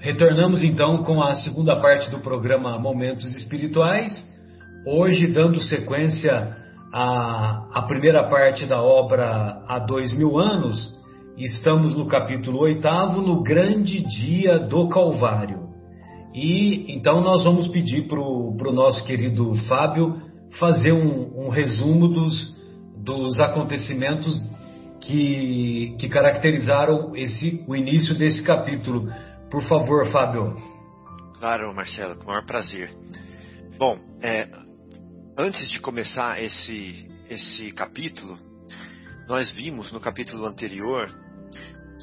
Retornamos então com a segunda parte do programa Momentos Espirituais, hoje dando sequência à, à primeira parte da obra Há Dois Mil Anos, estamos no capítulo oitavo, no grande dia do Calvário. E então nós vamos pedir para o nosso querido Fábio fazer um, um resumo dos, dos acontecimentos que, que caracterizaram esse, o início desse capítulo. Por favor, Fábio. Claro, Marcelo, com o maior prazer. Bom, é, antes de começar esse, esse capítulo, nós vimos no capítulo anterior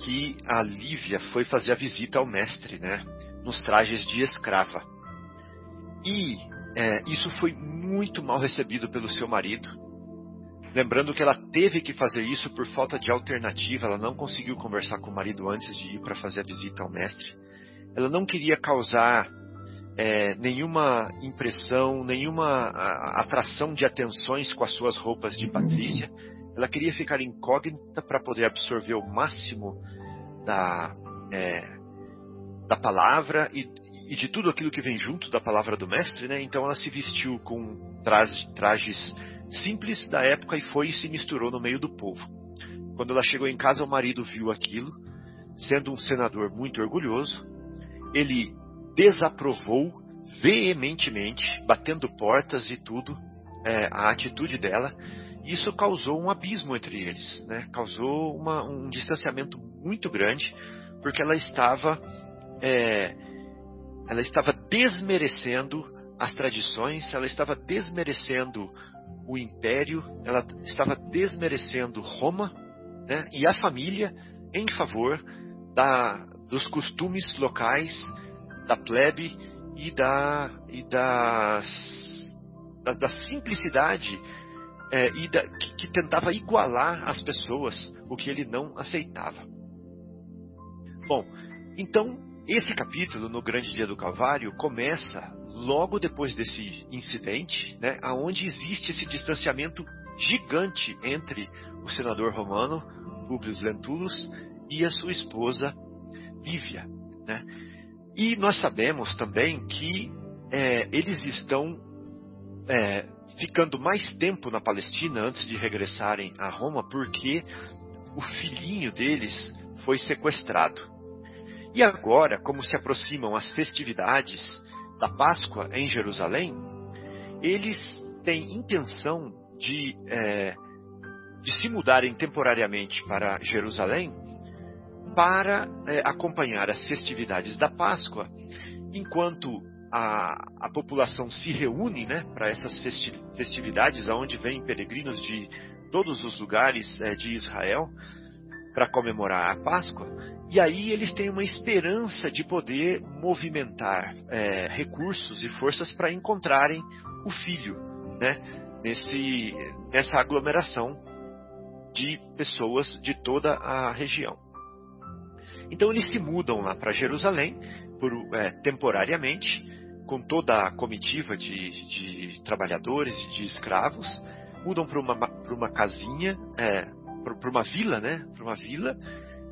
que a Lívia foi fazer a visita ao mestre, né? Nos trajes de escrava. E é, isso foi muito mal recebido pelo seu marido, Lembrando que ela teve que fazer isso por falta de alternativa, ela não conseguiu conversar com o marido antes de ir para fazer a visita ao mestre. Ela não queria causar é, nenhuma impressão, nenhuma atração de atenções com as suas roupas de Patrícia. Ela queria ficar incógnita para poder absorver o máximo da, é, da palavra e, e, de tudo aquilo que vem junto da palavra do mestre, né? Então ela se vestiu com trajes, trajes simples da época e foi e se misturou no meio do povo. Quando ela chegou em casa, o marido viu aquilo, sendo um senador muito orgulhoso, ele desaprovou veementemente, batendo portas e tudo, é, a atitude dela. Isso causou um abismo entre eles, né? causou uma, um distanciamento muito grande, porque ela estava, é, ela estava desmerecendo as tradições, ela estava desmerecendo o império, ela estava desmerecendo Roma né, e a família em favor da, dos costumes locais, da plebe e da, e das, da, da simplicidade é, e da, que, que tentava igualar as pessoas, o que ele não aceitava. Bom, então esse capítulo, no Grande Dia do Calvário, começa logo depois desse incidente, né, aonde existe esse distanciamento gigante entre o senador romano Publio Lentulus e a sua esposa Lívia, né? E nós sabemos também que é, eles estão é, ficando mais tempo na Palestina antes de regressarem a Roma, porque o filhinho deles foi sequestrado. E agora, como se aproximam as festividades da Páscoa em Jerusalém, eles têm intenção de, é, de se mudarem temporariamente para Jerusalém para é, acompanhar as festividades da Páscoa, enquanto a, a população se reúne né, para essas festividades, aonde vêm peregrinos de todos os lugares é, de Israel para comemorar a Páscoa, e aí eles têm uma esperança de poder movimentar é, recursos e forças para encontrarem o filho, né? Nesse, nessa aglomeração de pessoas de toda a região. Então eles se mudam lá para Jerusalém por, é, temporariamente, com toda a comitiva de, de trabalhadores de escravos, mudam para uma, uma casinha, é, para uma vila, né? Para uma vila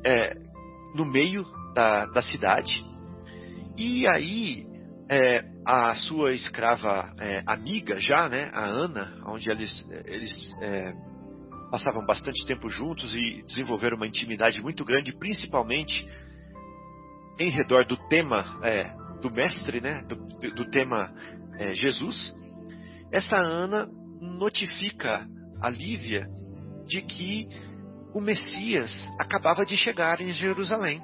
é, no meio da, da cidade. E aí é, a sua escrava é, amiga já, né, a Ana, onde eles, eles é, passavam bastante tempo juntos e desenvolveram uma intimidade muito grande, principalmente em redor do tema é, do mestre, né, do, do tema é, Jesus. Essa Ana notifica a Lívia de que o Messias acabava de chegar em Jerusalém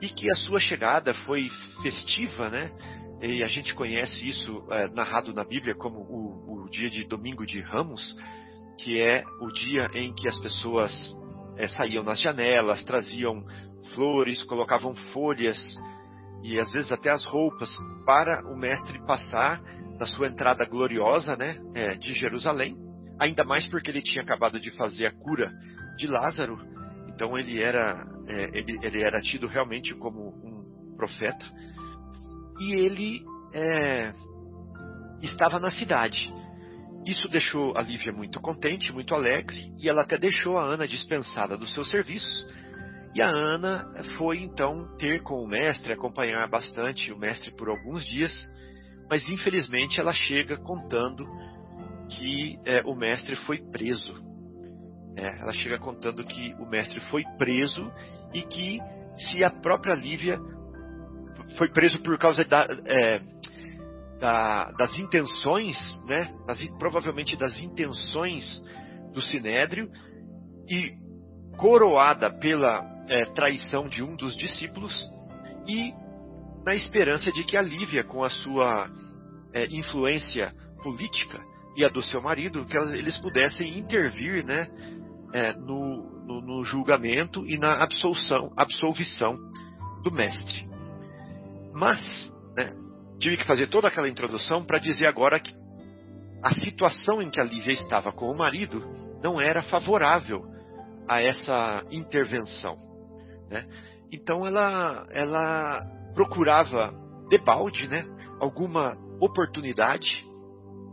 e que a sua chegada foi festiva, né? E a gente conhece isso é, narrado na Bíblia como o, o, dia de Domingo de Ramos, que é o dia em que as pessoas é, saíam nas janelas, traziam flores, colocavam folhas e às vezes até as roupas para o mestre passar na sua entrada gloriosa, né, é, de Jerusalém. Ainda mais porque ele tinha acabado de fazer a cura de Lázaro. Então ele era, é, ele, ele, era tido realmente como um profeta. E ele é, estava na cidade. Isso deixou a Lívia muito contente, muito alegre, e ela até deixou a Ana dispensada dos seus serviços E a Ana foi então ter com o mestre, acompanhar bastante o mestre por alguns dias, mas infelizmente ela chega contando que é, o mestre foi preso. É, ela chega contando que o mestre foi preso e que se a própria Lívia foi preso por causa da, é, da, das intenções, né, das, provavelmente das intenções do Sinédrio, e coroada pela é, traição de um dos discípulos, e na esperança de que a Lívia, com a sua é, influência política e a do seu marido, que eles pudessem intervir né, é, no, no, no, julgamento e na absolução, absolvição do mestre. Mas né, tive que fazer toda aquela introdução para dizer agora que a situação em que a Lívia estava com o marido não era favorável a essa intervenção. Né? Então ela, ela procurava debalde né, alguma oportunidade,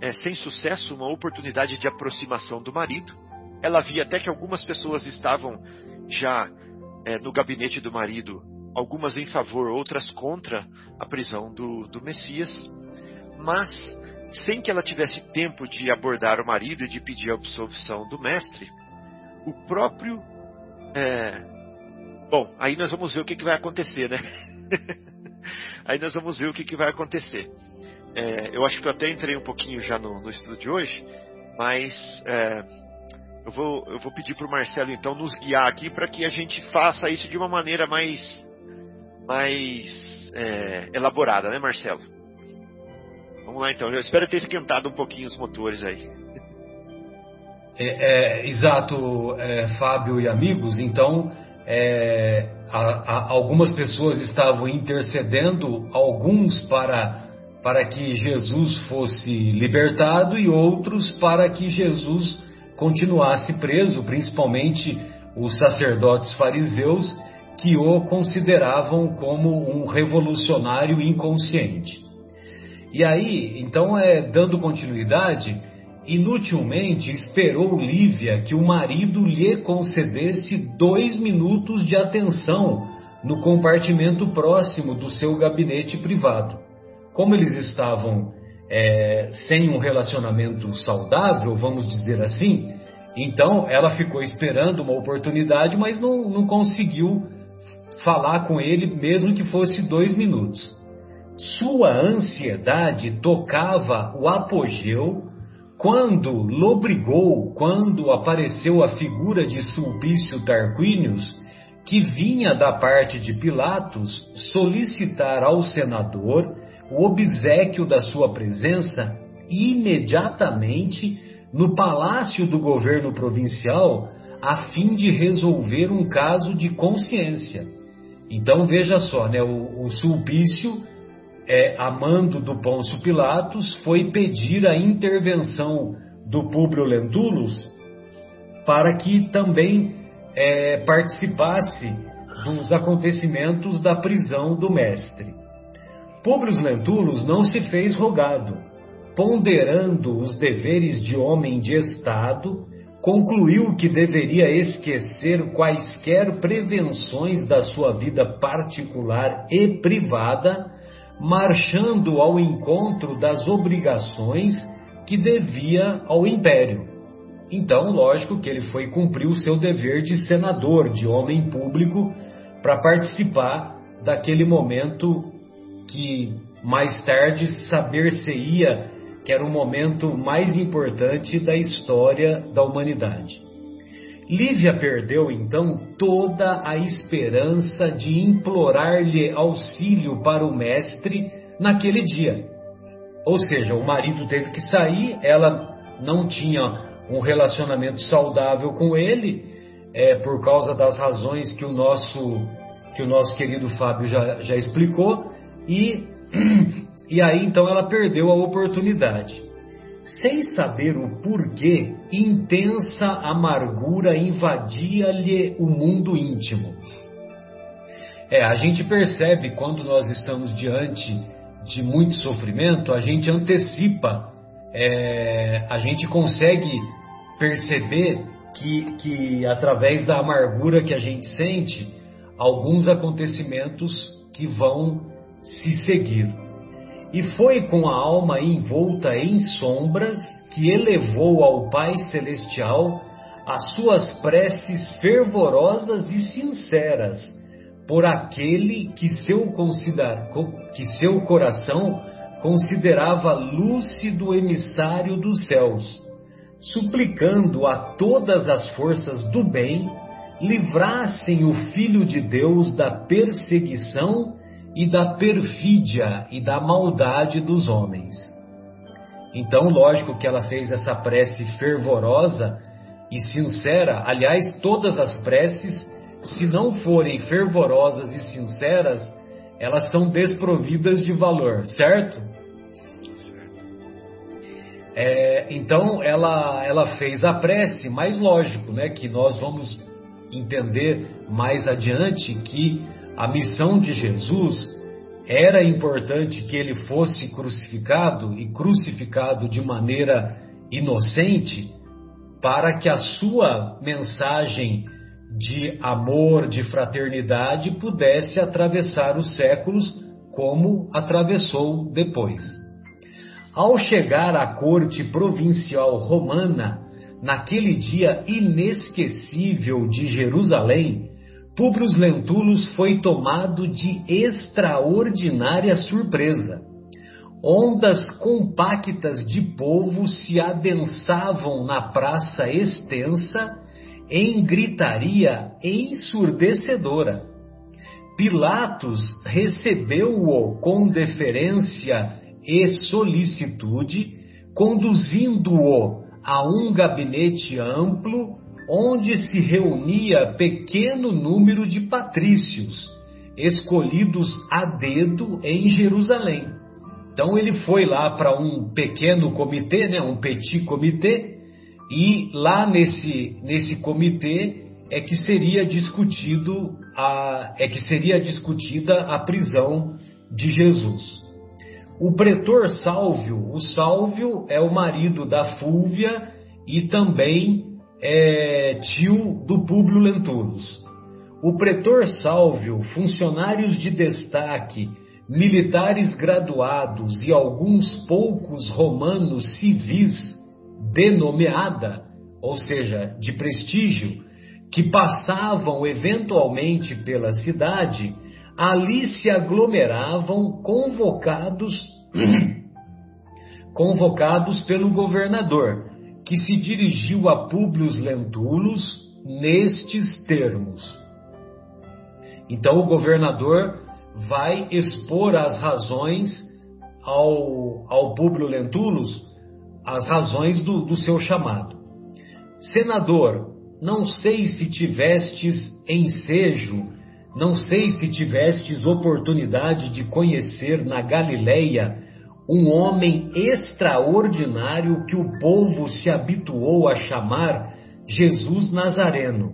é, sem sucesso, uma oportunidade de aproximação do marido. Ela via até que algumas pessoas estavam já é, no gabinete do marido, algumas em favor, outras contra a prisão do, do Messias, mas sem que ela tivesse tempo de abordar o marido e de pedir a absolvição do mestre, o próprio. É... Bom, aí nós vamos ver o que, que vai acontecer, né? aí nós vamos ver o que, que vai acontecer. É, eu acho que eu até entrei um pouquinho já no, no estudo de hoje, mas é, eu, vou, eu vou pedir para o Marcelo então nos guiar aqui para que a gente faça isso de uma maneira mais, mais é, elaborada, né, Marcelo? Vamos lá então. Eu espero ter esquentado um pouquinho os motores aí. É, é, exato, é, Fábio e amigos. Então, é, a, a, algumas pessoas estavam intercedendo, alguns para para que Jesus fosse libertado e outros para que Jesus continuasse preso, principalmente os sacerdotes fariseus que o consideravam como um revolucionário inconsciente. E aí, então, é dando continuidade, inutilmente esperou Lívia que o marido lhe concedesse dois minutos de atenção no compartimento próximo do seu gabinete privado como eles estavam é, sem um relacionamento saudável, vamos dizer assim, então ela ficou esperando uma oportunidade, mas não, não conseguiu falar com ele, mesmo que fosse dois minutos. Sua ansiedade tocava o apogeu quando lobrigou, quando apareceu a figura de Sulpício Tarquínios, que vinha da parte de Pilatos solicitar ao senador o obsequio da sua presença imediatamente no palácio do governo provincial a fim de resolver um caso de consciência. Então veja só, né, o, o Sulpício, é, amando do Pôncio Pilatos, foi pedir a intervenção do Públio Lentulus para que também é, participasse dos acontecimentos da prisão do mestre. Públio Lentulus não se fez rogado. Ponderando os deveres de homem de Estado, concluiu que deveria esquecer quaisquer prevenções da sua vida particular e privada, marchando ao encontro das obrigações que devia ao império. Então, lógico que ele foi cumprir o seu dever de senador, de homem público, para participar daquele momento que mais tarde saber-se-ia que era o momento mais importante da história da humanidade. Lívia perdeu então toda a esperança de implorar-lhe auxílio para o mestre naquele dia. Ou seja, o marido teve que sair, ela não tinha um relacionamento saudável com ele, é, por causa das razões que o nosso, que o nosso querido Fábio já, já explicou, e, e aí então ela perdeu a oportunidade. Sem saber o porquê, intensa amargura invadia-lhe o mundo íntimo. É, a gente percebe quando nós estamos diante de muito sofrimento, a gente antecipa, é, a gente consegue perceber que, que através da amargura que a gente sente, alguns acontecimentos que vão se seguir. E foi com a alma envolta em sombras que elevou ao Pai Celestial as suas preces fervorosas e sinceras por aquele que seu, que seu coração considerava lúcido emissário dos céus, suplicando a todas as forças do bem livrassem o Filho de Deus da perseguição e da perfídia e da maldade dos homens. Então, lógico que ela fez essa prece fervorosa e sincera, aliás, todas as preces, se não forem fervorosas e sinceras, elas são desprovidas de valor, certo? É, então ela, ela fez a prece, mas lógico, né, que nós vamos entender mais adiante que a missão de Jesus era importante que ele fosse crucificado e crucificado de maneira inocente para que a sua mensagem de amor, de fraternidade pudesse atravessar os séculos como atravessou depois. Ao chegar à corte provincial romana, naquele dia inesquecível de Jerusalém, Públio Lentulus foi tomado de extraordinária surpresa. Ondas compactas de povo se adensavam na praça extensa em gritaria ensurdecedora. Pilatos recebeu-o com deferência e solicitude, conduzindo-o a um gabinete amplo onde se reunia pequeno número de patrícios, escolhidos a dedo em Jerusalém. Então ele foi lá para um pequeno comitê, né, um petit comitê, e lá nesse, nesse comitê é que seria discutido a, é que seria discutida a prisão de Jesus. O pretor Sálvio, o Sálvio é o marido da Fúvia e também é tio do Públio Lentulus. O pretor Sálvio, funcionários de destaque, militares graduados e alguns poucos romanos civis de nomeada, ou seja, de prestígio, que passavam eventualmente pela cidade, ali se aglomeravam convocados convocados pelo governador, que se dirigiu a Públio Lentulus nestes termos. Então o governador vai expor as razões ao, ao Públio Lentulus, as razões do, do seu chamado. Senador, não sei se tivestes ensejo não sei se tivestes oportunidade de conhecer na Galileia um homem extraordinário que o povo se habituou a chamar Jesus Nazareno.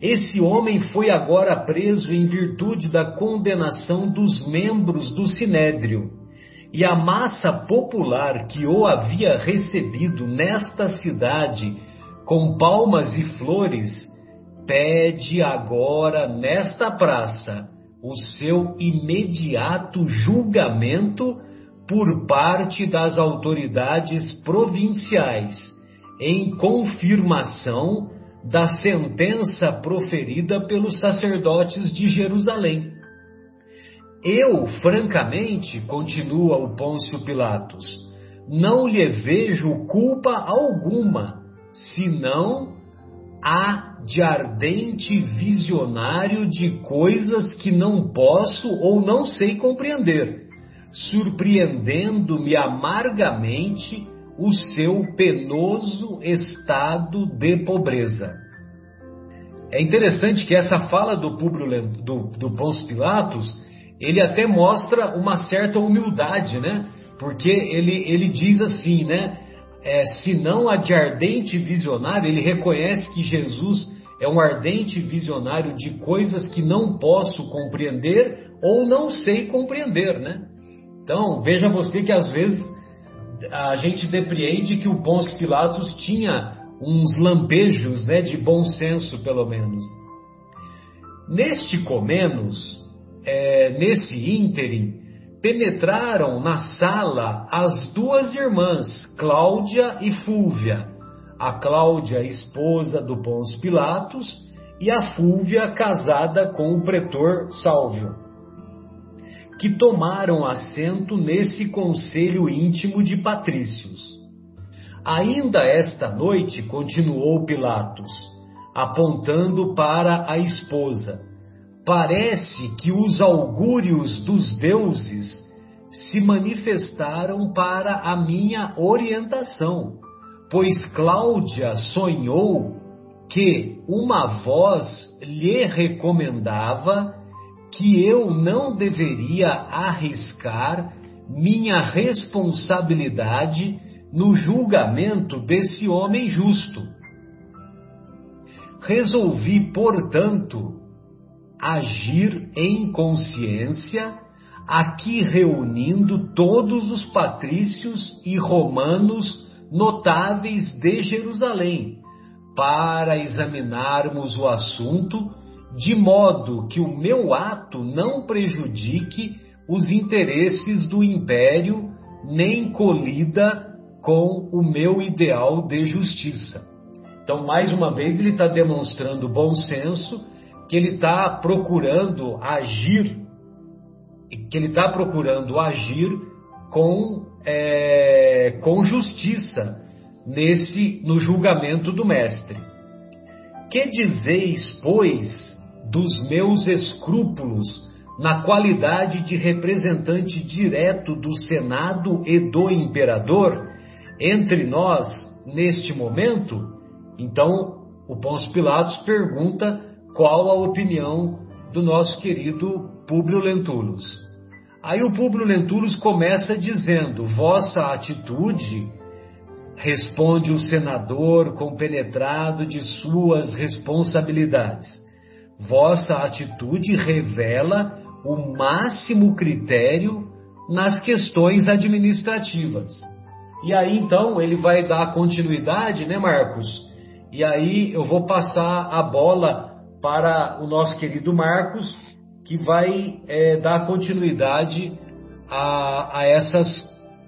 Esse homem foi agora preso em virtude da condenação dos membros do sinédrio, e a massa popular que o havia recebido nesta cidade com palmas e flores pede agora nesta praça o seu imediato julgamento por parte das autoridades provinciais, em confirmação da sentença proferida pelos sacerdotes de Jerusalém. Eu, francamente, continua o Pôncio Pilatos, não lhe vejo culpa alguma, senão a de ardente visionário de coisas que não posso ou não sei compreender, surpreendendo-me amargamente o seu penoso estado de pobreza. É interessante que essa fala do Públio do, do Pôncio Pilatos, ele até mostra uma certa humildade, né? Porque ele, ele diz assim, né? é, se não a de ardente visionário, ele reconhece que Jesus é um ardente visionário de coisas que não posso compreender ou não sei compreender, né? Então, veja você que às vezes a gente depreende que o Pôncio Pilatos tinha uns lampejos né, de bom senso, pelo menos. Neste Comenos, é, nesse ínterim, penetraram na sala as duas irmãs, Cláudia e Fúvia, a Cláudia, esposa do Pôncio Pilatos, e a Fúvia, casada com o pretor Sálvio, que tomaram assento nesse conselho íntimo de patrícios. Ainda esta noite, continuou Pilatos, apontando para a esposa, parece que os augúrios dos deuses se manifestaram para a minha orientação, pois Cláudia sonhou que uma voz lhe recomendava que eu não deveria arriscar minha responsabilidade no julgamento desse homem justo. Resolvi, portanto, agir em consciência, aqui reunindo todos os patrícios e romanos notáveis de Jerusalém, para examinarmos o assunto, de modo que o meu ato não prejudique os interesses do império, nem colida com o meu ideal de justiça. Então, mais uma vez, ele está demonstrando bom senso que ele está procurando agir, que ele está procurando agir com, é, com justiça nesse no julgamento do mestre. Que dizeis, pois, dos meus escrúpulos na qualidade de representante direto do Senado e do imperador entre nós neste momento? Então, o Pôncio Pilatos pergunta qual a opinião do nosso querido Públio Lentulus. Aí o Públio Lentulus começa dizendo: Vossa atitude, responde o senador compenetrado de suas responsabilidades. Vossa atitude revela o máximo critério nas questões administrativas. E aí então ele vai dar continuidade, né, Marcos? E aí eu vou passar a bola para o nosso querido Marcos, que vai é, dar continuidade a, a, essas,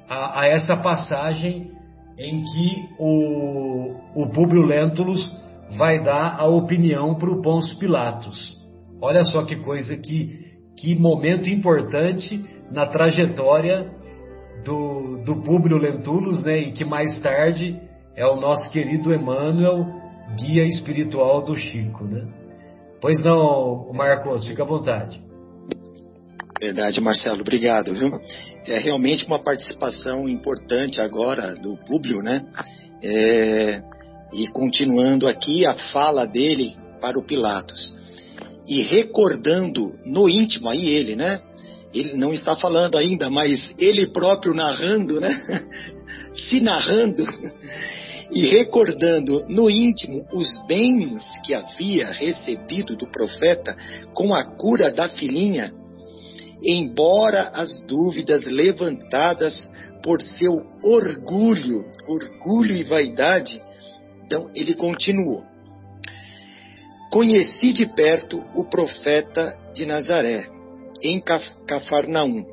a, a, essa passagem em que o, o Públio Lentulus vai dar a opinião para o Pôncio Pilatos. Olha só que coisa, que, que momento importante na trajetória do, do Públio Lentulus, né, e que mais tarde é o nosso querido Emmanuel, guia espiritual do Chico, né? Pois não, Marcos, fica à vontade. Verdade, Marcelo, obrigado. Viu? É realmente uma participação importante agora do público, né? É, e continuando aqui a fala dele para o Pilatos. E recordando no íntimo, aí ele, né? Ele não está falando ainda, mas ele próprio narrando, né? Se narrando e recordando no íntimo os bens que havia recebido do profeta com a cura da filhinha, embora as dúvidas levantadas por seu orgulho, orgulho e vaidade, então ele continuou. Conheci de perto o profeta de Nazaré, em Cafarnaum,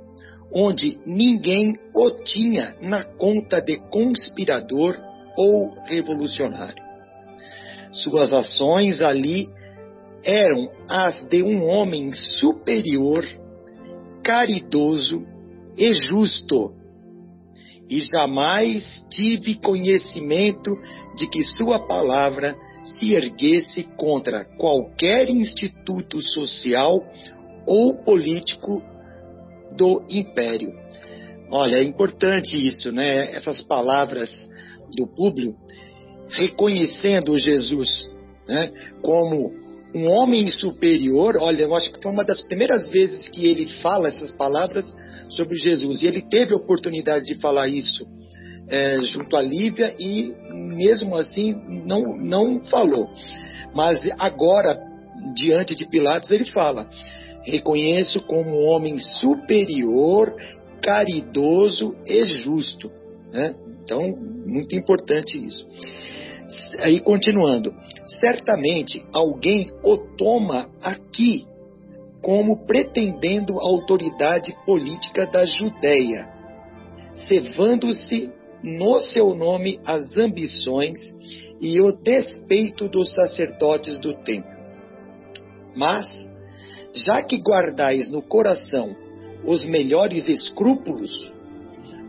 onde ninguém o tinha na conta de conspirador ou revolucionário. Suas ações ali eram as de um homem superior, caridoso e justo. E jamais tive conhecimento de que sua palavra se erguesse contra qualquer instituto social ou político do império. Olha, é importante isso, né? Essas palavras do público, reconhecendo Jesus né, como um homem superior. Olha, eu acho que foi uma das primeiras vezes que ele fala essas palavras sobre Jesus. E ele teve a oportunidade de falar isso é, junto a Lívia e, mesmo assim, não, não falou. Mas agora, diante de Pilatos, ele fala: reconheço como um homem superior, caridoso e justo. Né? Então, muito importante isso. Aí, continuando. certamente alguém o toma aqui como pretendendo a autoridade política da Judéia, cevando-se no seu nome as ambições e o despeito dos sacerdotes do templo. Mas, já que guardais no coração os melhores escrúpulos,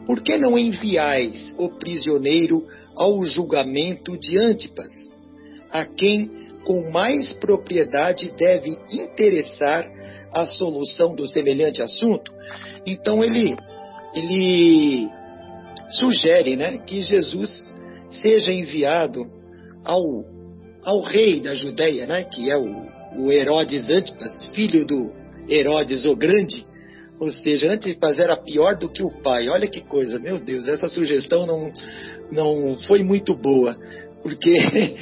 por que não enviais o prisioneiro ao julgamento de Antipas, a quem com mais propriedade deve interessar a solução do semelhante assunto? Então ele ele sugere, né, que Jesus seja enviado ao ao rei da Judéia, né, que é o, o Herodes Antipas, filho do Herodes o Grande, ou seja, Antipas era pior do que o pai. Olha que coisa, meu Deus, essa sugestão não, não foi muito boa, porque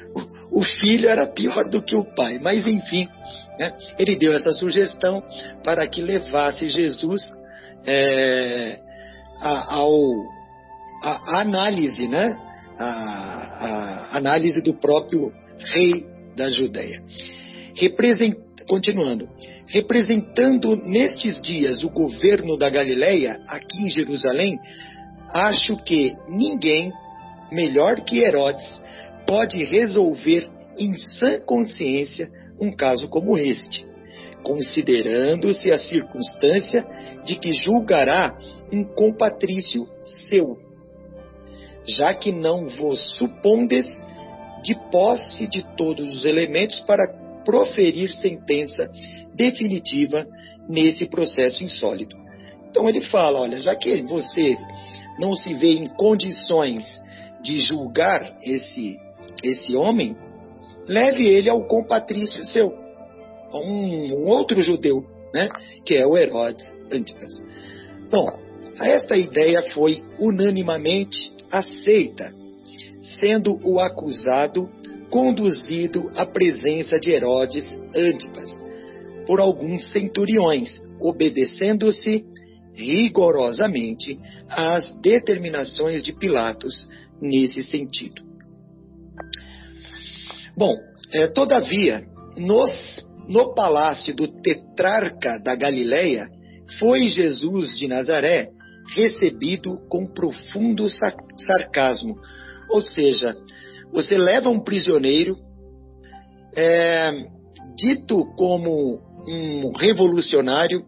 o filho era pior do que o pai. Mas enfim, né, ele deu essa sugestão para que levasse Jesus é, a, ao, a, a, análise, né, a, a análise do próprio rei da Judéia. Represent, continuando, representando nestes dias o governo da Galileia, aqui em Jerusalém, acho que ninguém melhor que Herodes pode resolver em sã consciência um caso como este, considerando-se a circunstância de que julgará um compatrício seu, já que não vos supondes de posse de todos os elementos para proferir sentença definitiva nesse processo insólito. Então ele fala: olha, já que você não se vê em condições de julgar esse, esse homem, leve ele ao compatrício seu, a um, um outro judeu, né, que é o Herodes Antipas. Bom, esta ideia foi unanimamente aceita, sendo o acusado conduzido à presença de Herodes Antipas por alguns centuriões, obedecendo-se rigorosamente às determinações de Pilatos nesse sentido. Bom, é, todavia, nos, no palácio do tetrarca da Galileia, foi Jesus de Nazaré recebido com profundo sarcasmo. Ou seja, você leva um prisioneiro, é, dito como um revolucionário,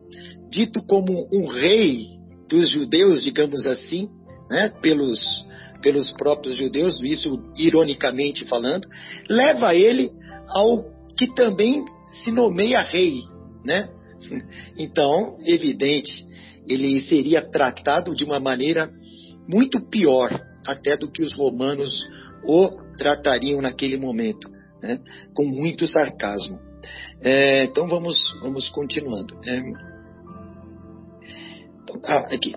dito como um rei dos judeus, digamos assim, né, pelos, pelos próprios judeus, isso ironicamente falando, leva ele ao que também se nomeia rei, né? Então, evidente, ele seria tratado de uma maneira muito pior até do que os romanos o tratariam naquele momento, né? com muito sarcasmo. É, então vamos, vamos continuando. É, ah, aqui.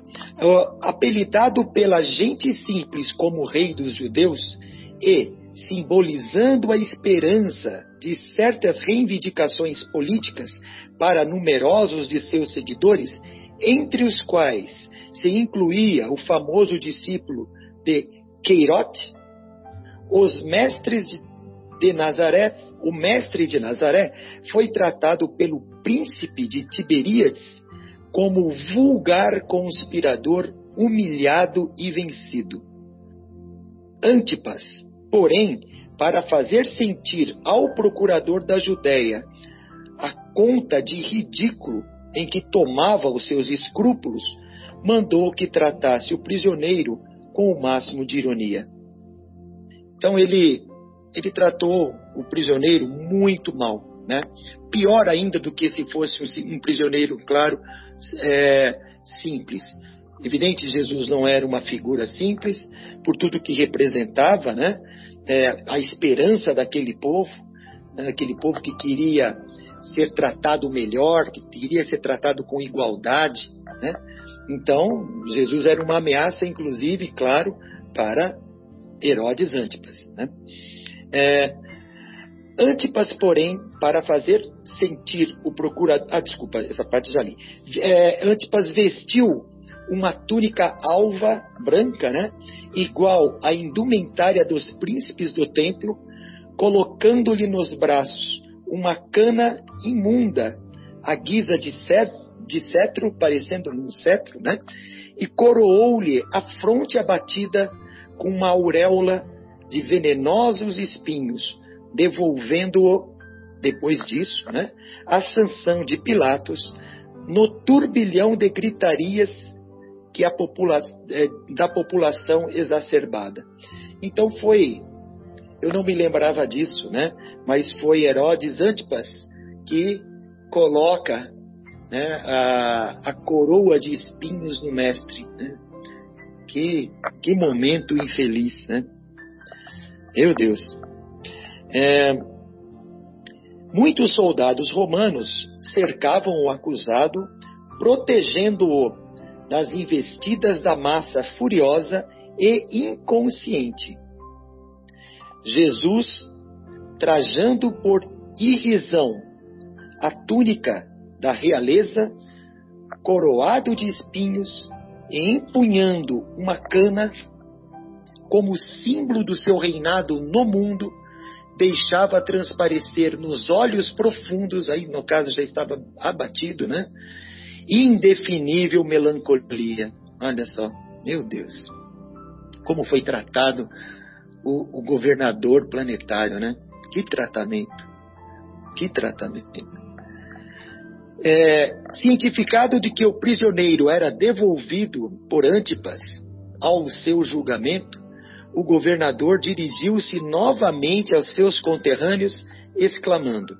Apelidado pela gente simples como rei dos judeus e simbolizando a esperança de certas reivindicações políticas para numerosos de seus seguidores, entre os quais se incluía o famoso discípulo de Queirote, os mestres de Nazaré, o mestre de Nazaré foi tratado pelo príncipe de Tiberíades como vulgar conspirador humilhado e vencido. Antipas, porém, para fazer sentir ao procurador da Judéia a conta de ridículo em que tomava os seus escrúpulos, mandou que tratasse o prisioneiro com o máximo de ironia. Então ele ele tratou o prisioneiro muito mal, né? Pior ainda do que se fosse um, um prisioneiro, claro, é, simples. Evidente, Jesus não era uma figura simples, por tudo que representava, né? É, a esperança daquele povo, né? aquele povo que queria ser tratado melhor, que queria ser tratado com igualdade, né? Então, Jesus era uma ameaça, inclusive, claro, para Herodes Antipas, né? É, Antipas, porém, para fazer sentir o procurador. Ah, desculpa, essa parte já li. É, Antipas vestiu uma túnica alva branca, né? Igual à indumentária dos príncipes do templo, colocando-lhe nos braços uma cana imunda, à guisa de cetro, de cetro parecendo um cetro, né? E coroou-lhe a fronte abatida com uma auréola de venenosos espinhos, devolvendo-o, depois disso, né, a sanção de Pilatos no turbilhão de gritarias que a popula é, da população exacerbada. Então foi, eu não me lembrava disso, né? Mas foi Herodes Antipas que coloca né, a, a coroa de espinhos no mestre. Né? Que, que momento infeliz, né? Meu Deus. É, muitos soldados romanos cercavam o acusado, protegendo-o das investidas da massa furiosa e inconsciente. Jesus, trajando por irrisão a túnica da realeza, coroado de espinhos e empunhando uma cana, como símbolo do seu reinado no mundo, deixava transparecer nos olhos profundos, aí no caso já estava abatido, né? Indefinível melancolia. Olha só, meu Deus, como foi tratado o, o governador planetário, né? Que tratamento, que tratamento é, cientificado de que o prisioneiro era devolvido por Antipas ao seu julgamento, o governador dirigiu-se novamente aos seus conterrâneos, exclamando: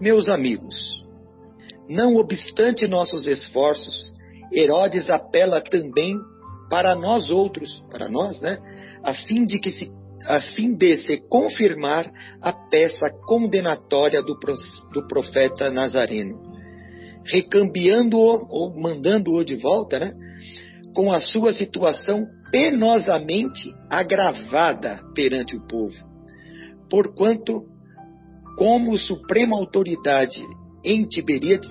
Meus amigos, não obstante nossos esforços, Herodes apela também para nós outros, para nós, né, a fim de que se a fim de se confirmar a peça condenatória do, do profeta Nazareno, recambiando-o ou mandando-o de volta, né, com a sua situação penosamente agravada perante o povo. Porquanto, como suprema autoridade em Tiberíades,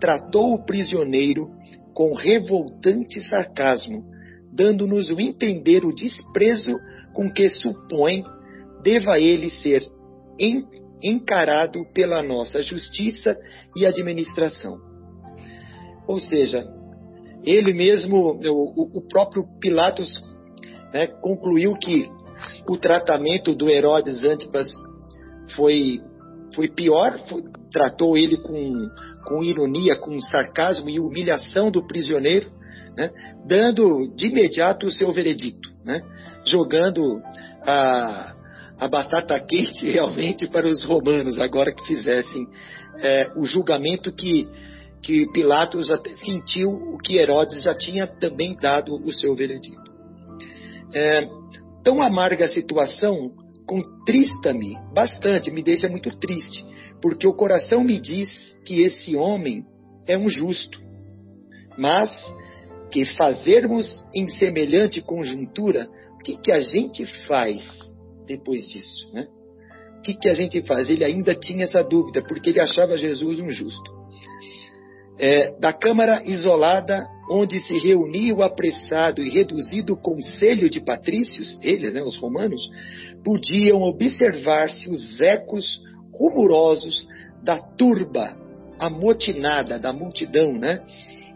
tratou o prisioneiro com revoltante sarcasmo, dando-nos o entender o desprezo com que supõe deva ele ser encarado pela nossa justiça e administração. Ou seja, ele mesmo, o, o próprio Pilatos, né, concluiu que o tratamento do Herodes Antipas foi, foi pior, foi, tratou ele com, com ironia, com sarcasmo e humilhação do prisioneiro, né, dando de imediato o seu veredito, né, jogando a, a batata quente realmente para os romanos, agora que fizessem é, o julgamento que, que Pilatos sentiu o que Herodes já tinha também dado o seu veredito. É, tão amarga a situação contrista-me bastante, me deixa muito triste, porque o coração me diz que esse homem é um justo. Mas que fazermos em semelhante conjuntura, o que, que a gente faz depois disso? Né? O que, que a gente faz? Ele ainda tinha essa dúvida, porque ele achava Jesus um justo. É, da Câmara isolada, onde se reunia o apressado e reduzido conselho de patrícios, eles, né, os romanos, podiam observar-se os ecos rumorosos da turba amotinada da multidão, né?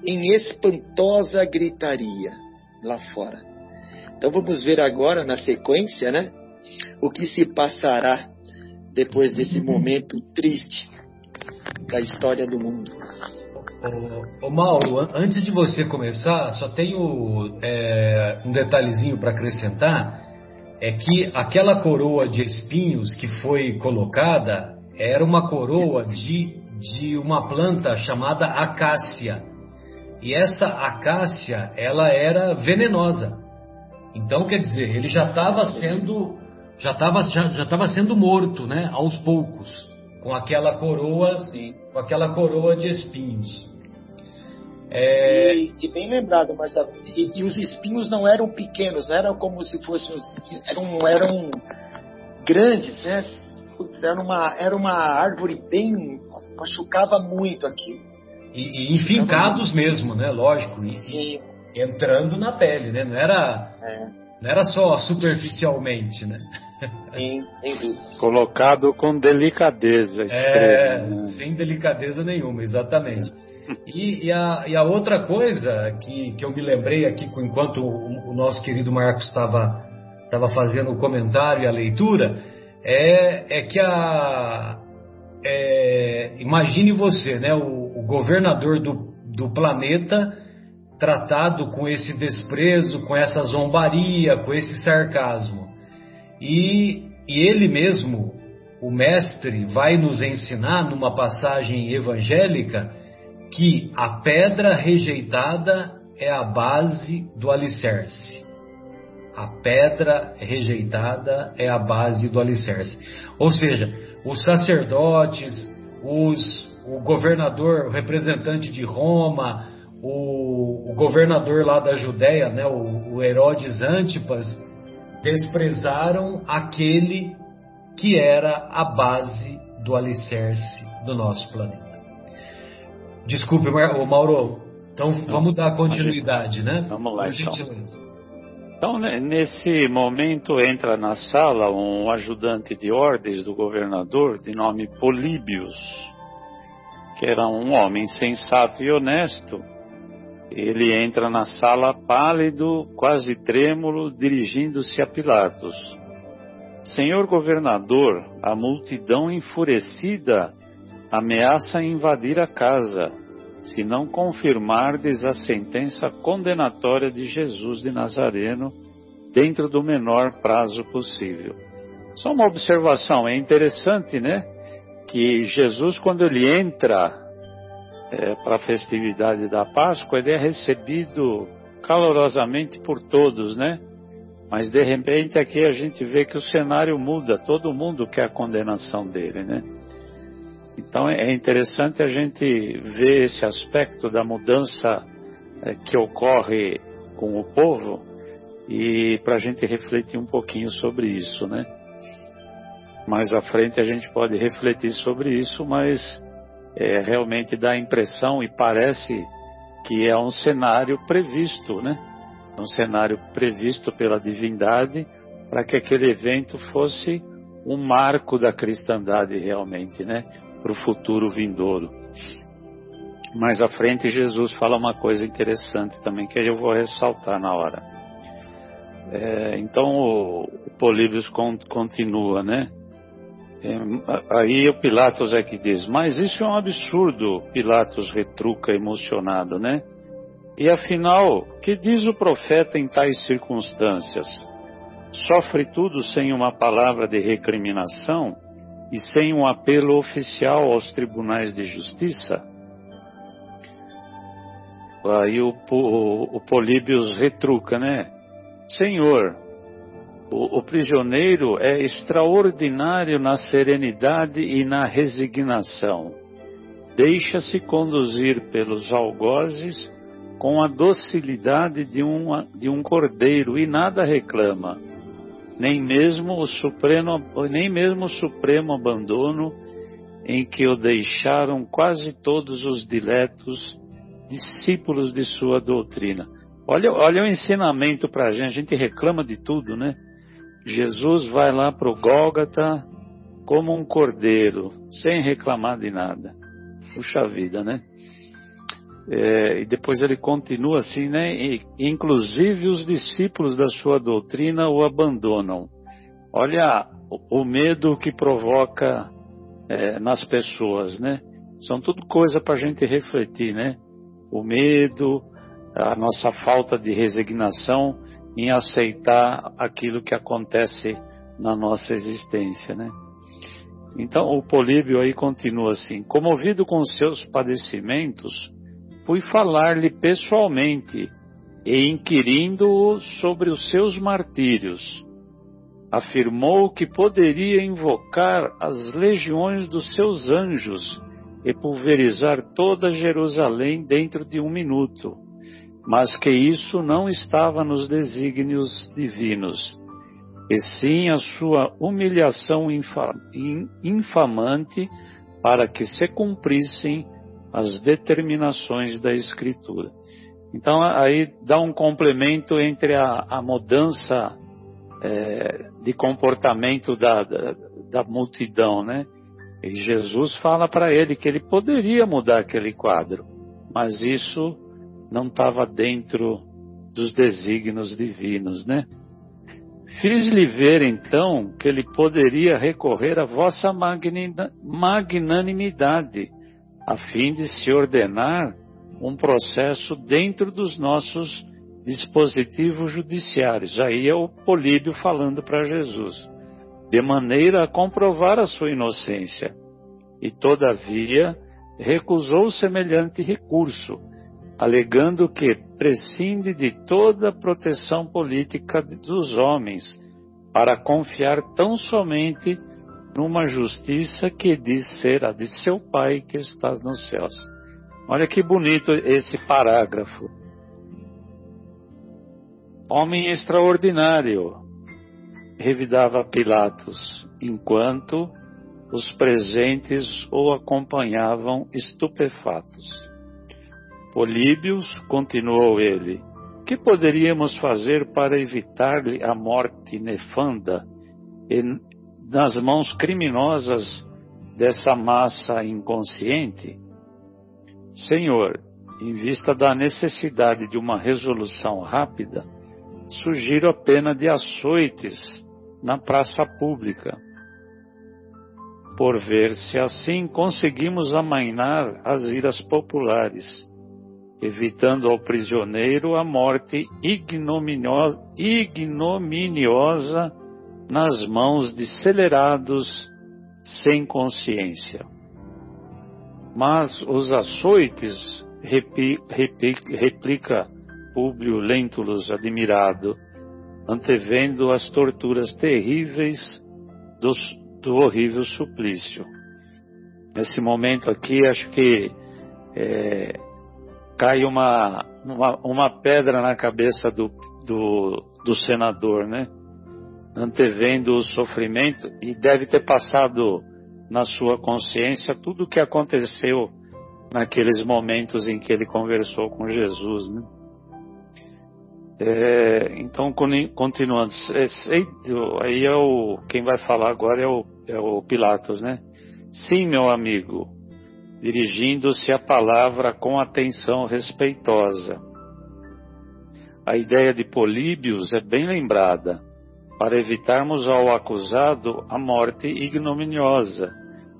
em espantosa gritaria lá fora. Então vamos ver agora na sequência, né, o que se passará depois desse momento triste da história do mundo. Ô, ô Mauro, antes de você começar, só tenho é, um detalhezinho para acrescentar, é que aquela coroa de espinhos que foi colocada era uma coroa de, de uma planta chamada acácia. E essa acácia, ela era venenosa. Então, quer dizer, ele já estava sendo já estava já, já sendo morto, né, aos poucos, com aquela coroa, Sim. com aquela coroa de espinhos. É... E, e, bem lembrado, Marcelo. E, e, os espinhos não eram pequenos, não eram como se fossem os, eram eram grandes, né? Era uma era uma árvore bem nossa, machucava muito aqui. E, e enfincados mesmo, né? Lógico. E, entrando na pele, né? Não era, é. não era só superficialmente, né? Em, em Colocado com delicadeza. É, né? sem delicadeza nenhuma, exatamente. E, e, a, e, a, outra coisa que, que eu me lembrei aqui enquanto o, o nosso querido Marcos estava fazendo o comentário e a leitura é, é que a é, imagine você, né, o, o governador do, do planeta tratado com esse desprezo, com essa zombaria, com esse sarcasmo. E, e ele mesmo, o mestre, vai nos ensinar numa passagem evangélica que a pedra rejeitada é a base do alicerce. A pedra rejeitada é a base do alicerce. Ou seja, os sacerdotes, os, o governador, o representante de Roma, o, o governador lá da Judéia, né, o, o Herodes Antipas, desprezaram aquele que era a base do alicerce do nosso planeta. Desculpe, Mauro. Então vamos dar continuidade, né? Vamos lá, então. Então, né, nesse momento entra na sala um ajudante de ordens do governador de nome Políbios, que era um homem sensato e honesto. Ele entra na sala pálido, quase trêmulo, dirigindo-se a Pilatos. Senhor governador, a multidão enfurecida ameaça invadir a casa se não confirmardes a sentença condenatória de Jesus de Nazareno dentro do menor prazo possível. Só uma observação, é interessante, né? Que Jesus, quando ele entra é, para a festividade da Páscoa, ele é recebido calorosamente por todos, né? Mas de repente aqui a gente vê que o cenário muda, todo mundo quer a condenação dele, né? Então é interessante a gente ver esse aspecto da mudança é, que ocorre com o povo e para a gente refletir um pouquinho sobre isso, né? Mais à frente a gente pode refletir sobre isso, mas é, realmente dá a impressão e parece que é um cenário previsto, né? Um cenário previsto pela divindade para que aquele evento fosse um marco da cristandade realmente, né? Para o futuro vindouro. Mais à frente, Jesus fala uma coisa interessante também, que eu vou ressaltar na hora. É, então, o, o Políbios con, continua, né? É, aí o Pilatos é que diz, mas isso é um absurdo, Pilatos retruca emocionado, né? E afinal, que diz o profeta em tais circunstâncias? Sofre tudo sem uma palavra de recriminação? E sem um apelo oficial aos tribunais de justiça? Aí o, o, o Políbios retruca, né? Senhor, o, o prisioneiro é extraordinário na serenidade e na resignação. Deixa-se conduzir pelos algozes com a docilidade de, uma, de um cordeiro e nada reclama nem mesmo o supremo, nem mesmo o supremo abandono em que o deixaram quase todos os diletos discípulos de sua doutrina. Olha, olha o ensinamento para a gente, a gente reclama de tudo, né? Jesus vai lá para o Gólgata como um cordeiro, sem reclamar de nada. Puxa vida, né? É, e depois ele continua assim, né? Inclusive os discípulos da sua doutrina o abandonam. Olha o, o medo que provoca é, nas pessoas, né? São tudo coisa para a gente refletir, né? O medo, a nossa falta de resignação em aceitar aquilo que acontece na nossa existência, né? Então o Políbio aí continua assim: comovido com seus padecimentos, fui falar-lhe pessoalmente e inquirindo-o sobre os seus martírios. Afirmou que poderia invocar as legiões dos seus anjos e pulverizar toda Jerusalém dentro de um minuto, mas que isso não estava nos desígnios divinos, e sim a sua humilhação infamante para que se cumprissem as determinações da Escritura. Então aí dá um complemento entre a, a mudança é, de comportamento da, da, da multidão, né? E Jesus fala para ele que ele poderia mudar aquele quadro, mas isso não estava dentro dos desígnios divinos, né? Fiz-lhe ver então que ele poderia recorrer à vossa magnanimidade, a fim de se ordenar um processo dentro dos nossos dispositivos judiciários. Aí é o Políbio falando para Jesus, de maneira a comprovar a sua inocência. E todavia recusou semelhante recurso, alegando que prescinde de toda proteção política dos homens para confiar tão somente numa justiça que diz ser a de seu Pai que estás nos céus. Olha que bonito esse parágrafo. Homem extraordinário, revidava Pilatos, enquanto os presentes o acompanhavam estupefatos. Políbios, continuou ele, que poderíamos fazer para evitar-lhe a morte nefanda nas mãos criminosas dessa massa inconsciente? Senhor, em vista da necessidade de uma resolução rápida, sugiro a pena de açoites na praça pública, por ver se assim conseguimos amainar as iras populares, evitando ao prisioneiro a morte ignominiosa, ignominiosa nas mãos de celerados sem consciência. Mas os açoites, replica Públio Lentulus admirado, antevendo as torturas terríveis do, do horrível suplício. Nesse momento aqui, acho que é, cai uma, uma, uma, pedra na cabeça do, do, do senador, né? Antevendo o sofrimento, e deve ter passado na sua consciência tudo o que aconteceu naqueles momentos em que ele conversou com Jesus, né? É, então, continuando, aí é o, quem vai falar agora é o, é o Pilatos, né? Sim, meu amigo, dirigindo-se a palavra com atenção respeitosa. A ideia de Políbios é bem lembrada, para evitarmos ao acusado a morte ignominiosa.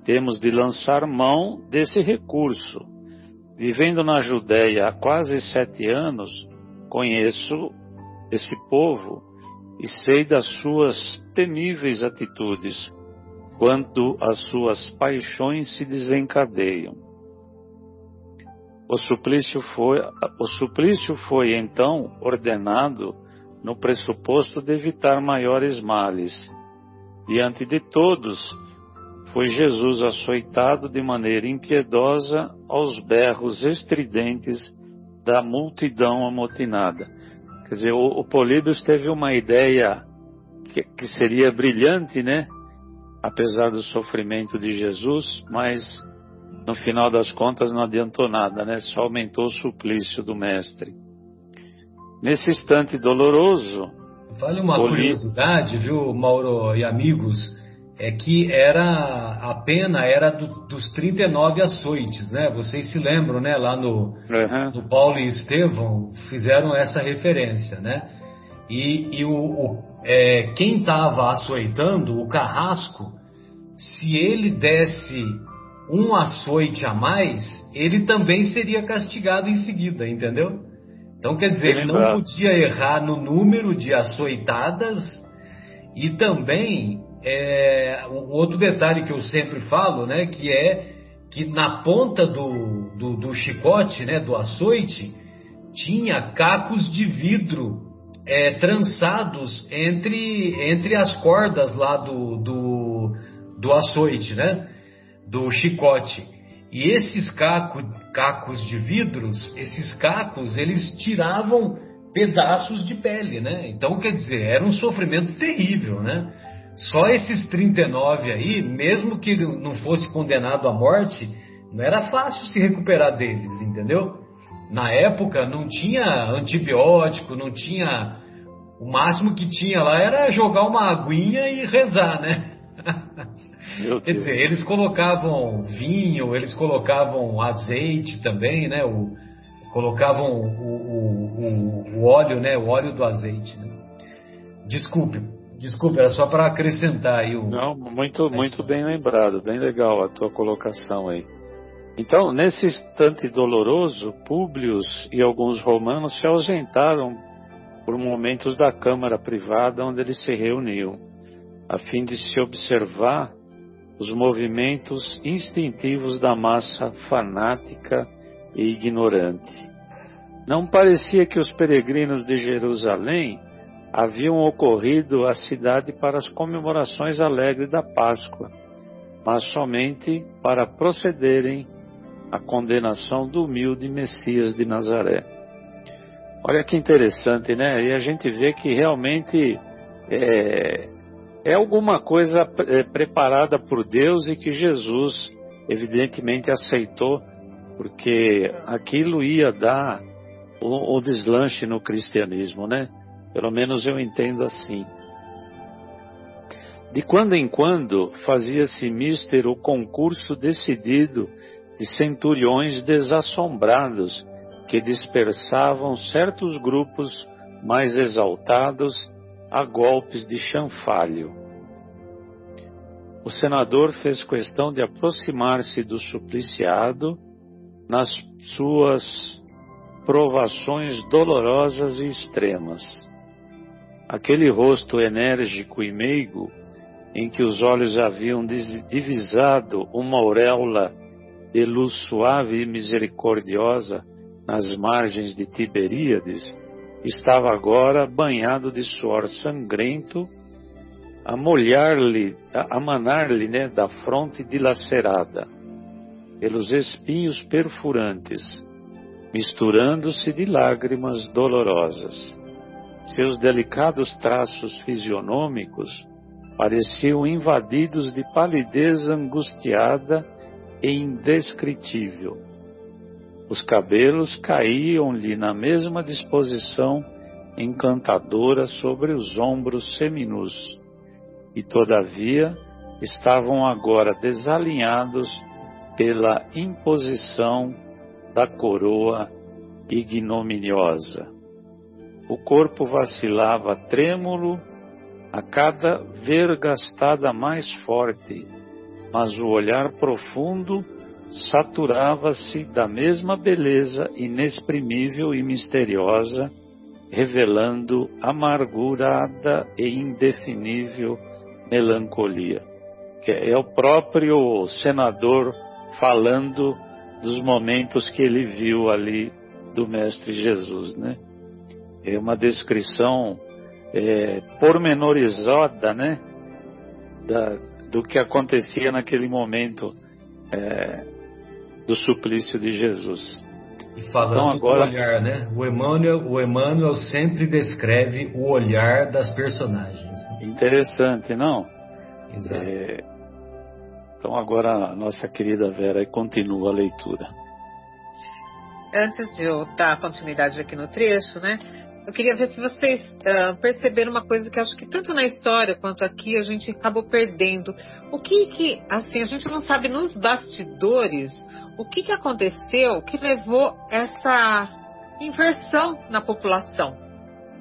Temos de lançar mão desse recurso. Vivendo na Judéia há quase sete anos, Conheço esse povo e sei das suas temíveis atitudes quando as suas paixões se desencadeiam. O suplício foi, o suplício foi então ordenado no pressuposto de evitar maiores males. Diante de todos, foi Jesus açoitado de maneira impiedosa aos berros estridentes da multidão amotinada. Quer dizer, o, o Políbios teve uma ideia que, que seria brilhante, né? Apesar do sofrimento de Jesus, mas no final das contas não adiantou nada, né? Só aumentou o suplício do mestre. Nesse instante doloroso. Vale uma curiosidade, viu, Mauro e amigos? é que era a pena era do, dos 39 açoites, né? Vocês se lembram, né? Lá no, uhum. no Paulo e Estevão fizeram essa referência, né? E, e o, o é, quem estava açoitando, o carrasco, se ele desse um açoite a mais, ele também seria castigado em seguida, entendeu? Então, quer dizer, ele não podia errar no número de açoitadas e também é, um outro detalhe que eu sempre falo, né, que é que na ponta do, do, do chicote, né, do açoite, tinha cacos de vidro é, trançados entre, entre as cordas lá do, do, do açoite, né, do chicote. E esses caco, cacos de vidros, esses cacos, eles tiravam pedaços de pele, né? Então, quer dizer, era um sofrimento terrível, né? Só esses 39 aí, mesmo que não fosse condenado à morte, não era fácil se recuperar deles, entendeu? Na época não tinha antibiótico, não tinha o máximo que tinha lá era jogar uma aguinha e rezar, né? Quer dizer, eles colocavam vinho, eles colocavam azeite também, né? O, colocavam o, o, o, óleo, né? O óleo do azeite. Né? Desculpe, desculpe, era só para acrescentar aí o. Não, muito, muito bem lembrado, bem legal a tua colocação aí. Então, nesse instante doloroso, Públio e alguns romanos se ausentaram por momentos da câmara privada onde eles se reuniam, a fim de se observar os movimentos instintivos da massa fanática e ignorante. Não parecia que os peregrinos de Jerusalém haviam ocorrido à cidade para as comemorações alegres da Páscoa, mas somente para procederem à condenação do humilde Messias de Nazaré. Olha que interessante, né? E a gente vê que realmente é, é alguma coisa é, preparada por Deus e que Jesus, evidentemente, aceitou, porque aquilo ia dar o, o deslanche no cristianismo, né? Pelo menos eu entendo assim. De quando em quando fazia-se mister o concurso decidido de centuriões desassombrados que dispersavam certos grupos mais exaltados a golpes de chanfalho. O senador fez questão de aproximar-se do supliciado nas suas provações dolorosas e extremas. Aquele rosto enérgico e meigo, em que os olhos haviam divisado uma auréola de luz suave e misericordiosa nas margens de Tiberíades, estava agora banhado de suor sangrento, a molhar-lhe, a manar-lhe né, da fronte dilacerada, pelos espinhos perfurantes, misturando-se de lágrimas dolorosas. Seus delicados traços fisionômicos pareciam invadidos de palidez angustiada e indescritível. Os cabelos caíam-lhe na mesma disposição encantadora sobre os ombros seminus, e todavia estavam agora desalinhados pela imposição da coroa ignominiosa. O corpo vacilava trêmulo a cada vergastada mais forte, mas o olhar profundo saturava-se da mesma beleza inexprimível e misteriosa, revelando amargurada e indefinível melancolia. Que é o próprio senador falando dos momentos que ele viu ali do Mestre Jesus, né? É uma descrição é, pormenorizada, né? Da, do que acontecia naquele momento é, do suplício de Jesus. E falando então, agora... do olhar, né? O Emmanuel, o Emmanuel sempre descreve o olhar das personagens. Interessante, não? Exato. É, então agora a nossa querida Vera continua a leitura. Antes de eu dar continuidade aqui no trecho, né? Eu queria ver se vocês uh, perceberam uma coisa que acho que tanto na história quanto aqui a gente acabou perdendo. O que que, assim, a gente não sabe nos bastidores o que que aconteceu que levou essa inversão na população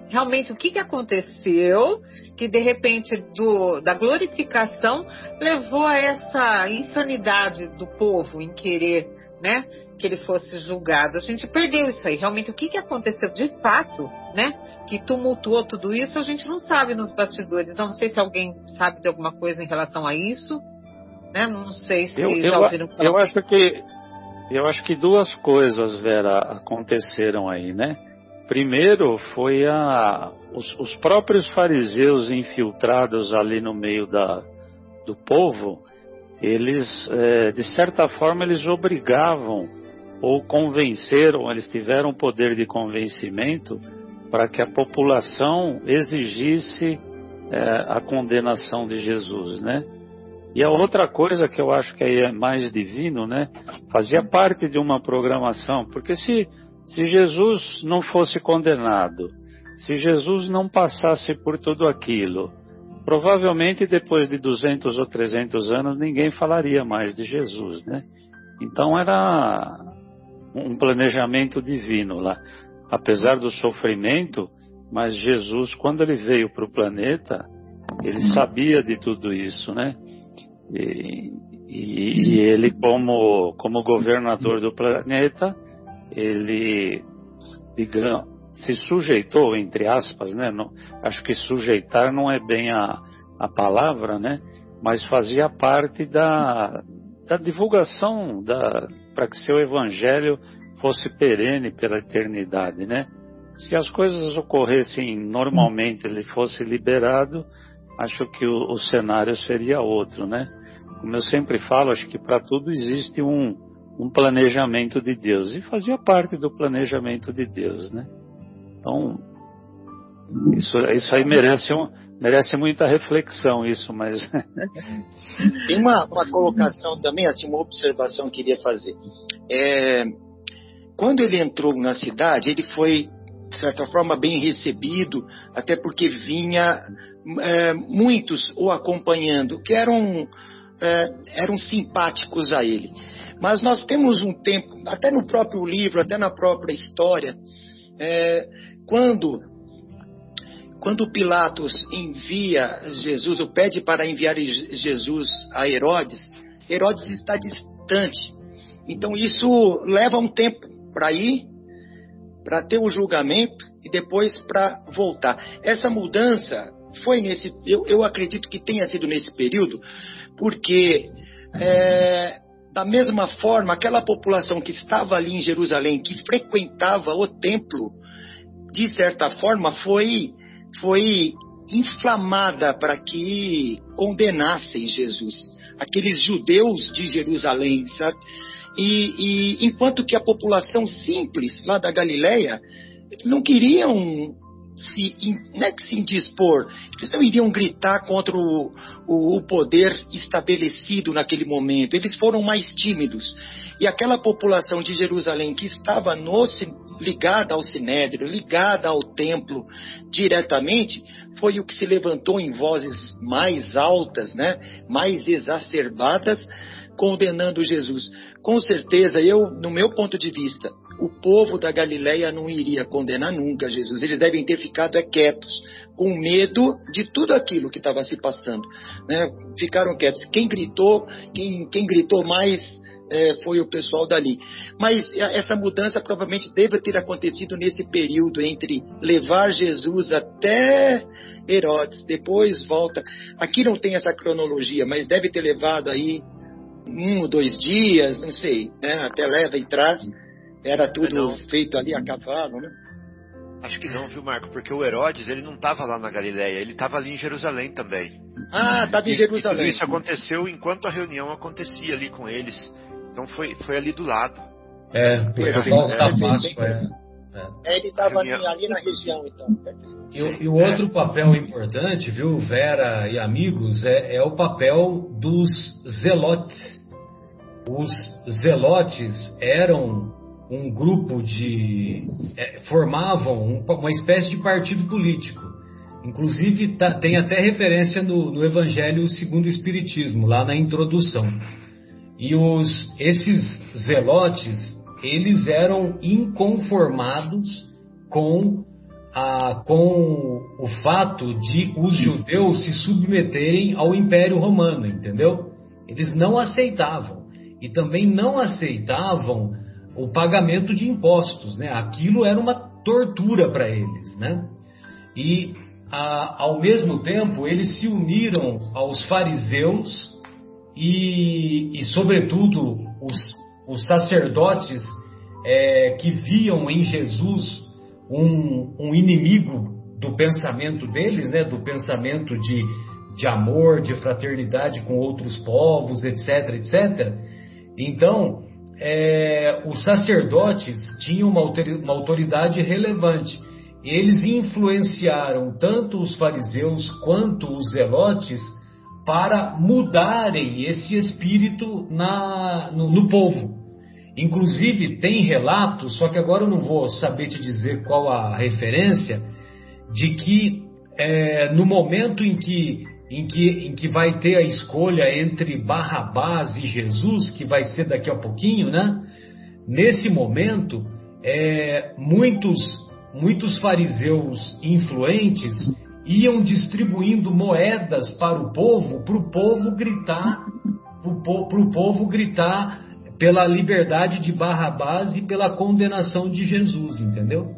realmente o que, que aconteceu que de repente do, da glorificação levou a essa insanidade do povo em querer né, que ele fosse julgado. A gente perdeu isso aí. Realmente o que, que aconteceu de fato, né? Que tumultuou tudo isso, a gente não sabe nos bastidores. Eu não sei se alguém sabe de alguma coisa em relação a isso. Né? Não sei se eu, já ouviram falar. Eu acho que eu acho que duas coisas, Vera, aconteceram aí, né? Primeiro foi a, os, os, próprios fariseus infiltrados ali no meio da, do povo, eles, é, de certa forma, eles obrigavam ou convenceram, eles tiveram poder de convencimento para que a população exigisse é, a condenação de Jesus, né? E a outra coisa que eu acho que é mais divino, né? Fazia parte de uma programação, porque se se Jesus não fosse condenado, se Jesus não passasse por tudo aquilo, provavelmente depois de 200 ou 300 anos ninguém falaria mais de Jesus, né? Então era um planejamento divino lá. Apesar do sofrimento, mas Jesus, quando ele veio para o planeta, ele sabia de tudo isso, né? E, e, e, ele, como, como governador do planeta, ele, digamos, se sujeitou, entre aspas, né? Não, acho que sujeitar não é bem a, a palavra, né? Mas fazia parte da, da divulgação da, para que seu evangelho fosse perene pela eternidade, né? Se as coisas ocorressem normalmente, ele fosse liberado, acho que o, o cenário seria outro, né? Como eu sempre falo, acho que para tudo existe um, um planejamento de Deus e fazia parte do planejamento de Deus, né? Então, isso, isso aí merece, um, merece muita reflexão, isso, mas. Tem uma, uma colocação também, assim, uma observação que eu queria fazer. É, quando ele entrou na cidade, ele foi, de certa forma, bem recebido, até porque vinha é, muitos o acompanhando, que eram, é, eram simpáticos a ele. Mas nós temos um tempo, até no próprio livro, até na própria história, é, quando quando Pilatos envia Jesus, ou pede para enviar Jesus a Herodes, Herodes está distante. Então isso leva um tempo para ir, para ter o julgamento e depois para voltar. Essa mudança foi nesse, eu, eu acredito que tenha sido nesse período, porque é, da mesma forma, aquela população que estava ali em Jerusalém, que frequentava o templo, de certa forma, foi, foi inflamada para que condenassem Jesus. Aqueles judeus de Jerusalém, sabe? E, e enquanto que a população simples lá da Galileia não queriam se, é que se indispor, eles não iriam gritar contra o, o, o, poder estabelecido naquele momento, eles foram mais tímidos. E aquela população de Jerusalém que estava no, ligada ao Sinédrio, ligada ao templo diretamente, foi o que se levantou em vozes mais altas, né, mais exacerbadas, condenando Jesus. Com certeza, eu, no meu ponto de vista, o povo da Galileia não iria condenar nunca Jesus. Eles devem ter ficado é, quietos, com medo de tudo aquilo que estava se passando. Né? Ficaram quietos. Quem gritou, quem, quem gritou mais é, foi o pessoal dali. Mas essa mudança provavelmente deve ter acontecido nesse período entre levar Jesus até Herodes, depois volta. Aqui não tem essa cronologia, mas deve ter levado aí um ou dois dias, não sei, né? até leva e traz. Era tudo não. feito ali a cavalo, né? Acho que não, viu, Marco? Porque o Herodes, ele não estava lá na Galileia, ele estava ali em Jerusalém também. Ah, estava em Jerusalém. E tudo isso aconteceu enquanto a reunião acontecia ali com eles. Então foi, foi ali do lado. É, por causa da Páscoa. É. É. Ele estava ali na região, então. E, e, o outro papel importante, viu, Vera e amigos, é, é o papel dos zelotes. Os zelotes eram um grupo de. É, formavam um, uma espécie de partido político. Inclusive, tá, tem até referência no, no, Evangelho segundo o Espiritismo, lá na introdução. E os, esses zelotes, eles eram inconformados com, a, com o fato de os judeus se submeterem ao Império Romano, entendeu? Eles não aceitavam. E também não aceitavam o pagamento de impostos, né? Aquilo era uma tortura para eles, né? E a, ao mesmo tempo eles se uniram aos fariseus e, e sobretudo, os, os sacerdotes é, que viam em Jesus um, um, inimigo do pensamento deles, né? Do pensamento de, de amor, de fraternidade com outros povos, etc, etc. Então é, os sacerdotes tinham uma autoridade relevante. Eles influenciaram tanto os fariseus quanto os zelotes para mudarem esse espírito na, no, no povo. Inclusive, tem relatos, só que agora eu não vou saber te dizer qual a referência, de que é, no momento em que, em, que, em que vai ter a escolha entre Barrabás e Jesus, que vai ser daqui a pouquinho, né? Nesse momento, é, muitos, muitos fariseus influentes iam distribuindo moedas para o povo, para o povo gritar, para o povo gritar pela liberdade de Barrabás e pela condenação de Jesus, entendeu?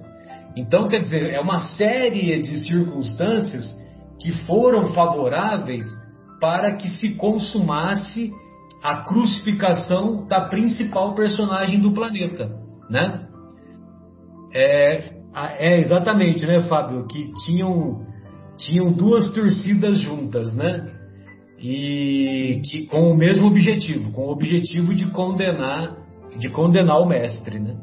Então, quer dizer, é uma série de circunstâncias que foram favoráveis para que se consumasse a crucificação da principal personagem do planeta, né? É, é exatamente, né, Fábio, que tinham tinham duas torcidas juntas, né? E que com o mesmo objetivo, com o objetivo de condenar, de condenar o mestre, né?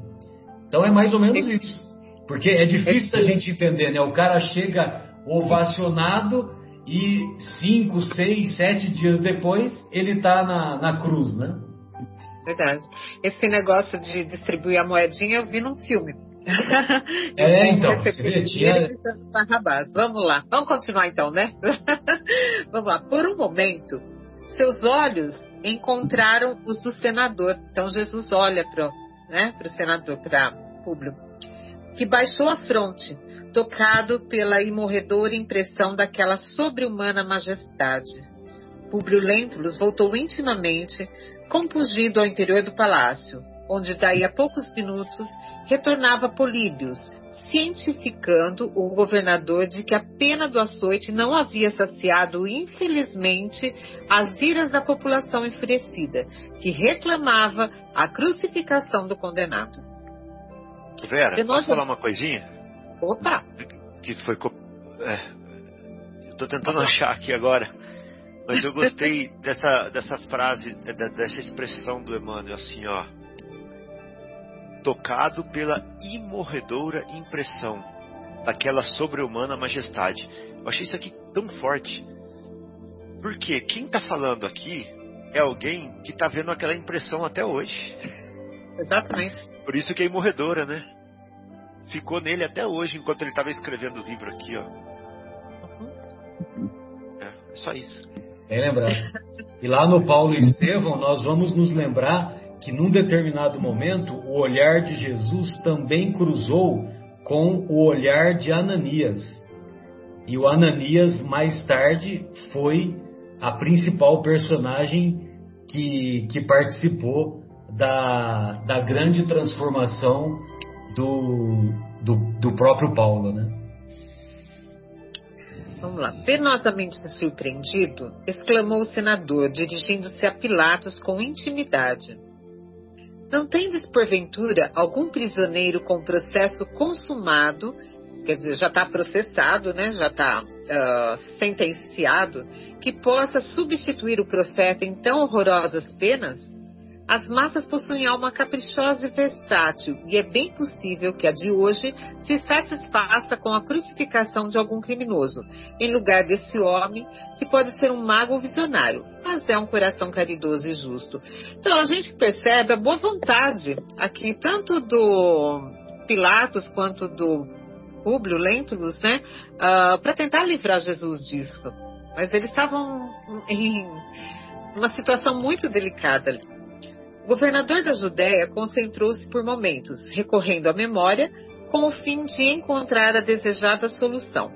Então é mais ou menos isso. Porque é difícil da gente entender, né? O cara chega ovacionado e cinco, seis, sete dias depois ele está na, na cruz, né? Verdade. Esse negócio de distribuir a moedinha eu vi num filme. é, então, você tinha... Vamos lá, vamos continuar então, né? vamos lá. Por um momento, seus olhos encontraram os do senador. Então Jesus olha para né, o senador, para Públio, que baixou a fronte, tocado pela imorredora impressão daquela sobre-humana majestade. Públio Lentulus voltou intimamente, compungido ao interior do palácio onde daí a poucos minutos retornava Políbios, cientificando o governador de que a pena do açoite não havia saciado, infelizmente, as iras da população enfurecida, que reclamava a crucificação do condenado. Vera, posso falar uma coisinha? Opa! Que foi. É, Estou tentando achar aqui agora. Mas eu gostei dessa, dessa frase, dessa expressão do Emmanuel, assim, ó tocado pela imorredora impressão daquela sobre-humana majestade. Eu achei isso aqui tão forte. Porque quem está falando aqui é alguém que está vendo aquela impressão até hoje. Exatamente. Por isso que é imorredora, né? Ficou nele até hoje, enquanto ele estava escrevendo o livro aqui, ó. Uhum. É, só isso. Bem lembrado. E lá no Paulo e Estevão, nós vamos nos lembrar que num determinado momento o olhar de Jesus também cruzou com o olhar de Ananias. E o Ananias, mais tarde, foi a principal personagem que, que participou da, da grande transformação do, do, do próprio Paulo, né? Vamos lá. Penosamente surpreendido, exclamou o senador, dirigindo-se a Pilatos com intimidade. Não tendes, porventura, algum prisioneiro com processo consumado, quer dizer, já está processado, né? já está uh, ah, sentenciado, que possa substituir o profeta em tão horrorosas penas? As massas possuem alma caprichosa e versátil, e é bem possível que a de hoje se satisfaça com a crucificação de algum criminoso, em lugar desse homem, que pode ser um mago ou visionário, mas é um coração caridoso e justo. Então a gente percebe a boa vontade aqui, tanto do Pilatos quanto do Públio Lentulus, né, uh, para tentar livrar Jesus disso. Mas eles estavam em uma situação muito delicada ali. Governador da Judéia concentrou-se por momentos, recorrendo à memória, com o fim de encontrar a desejada solução.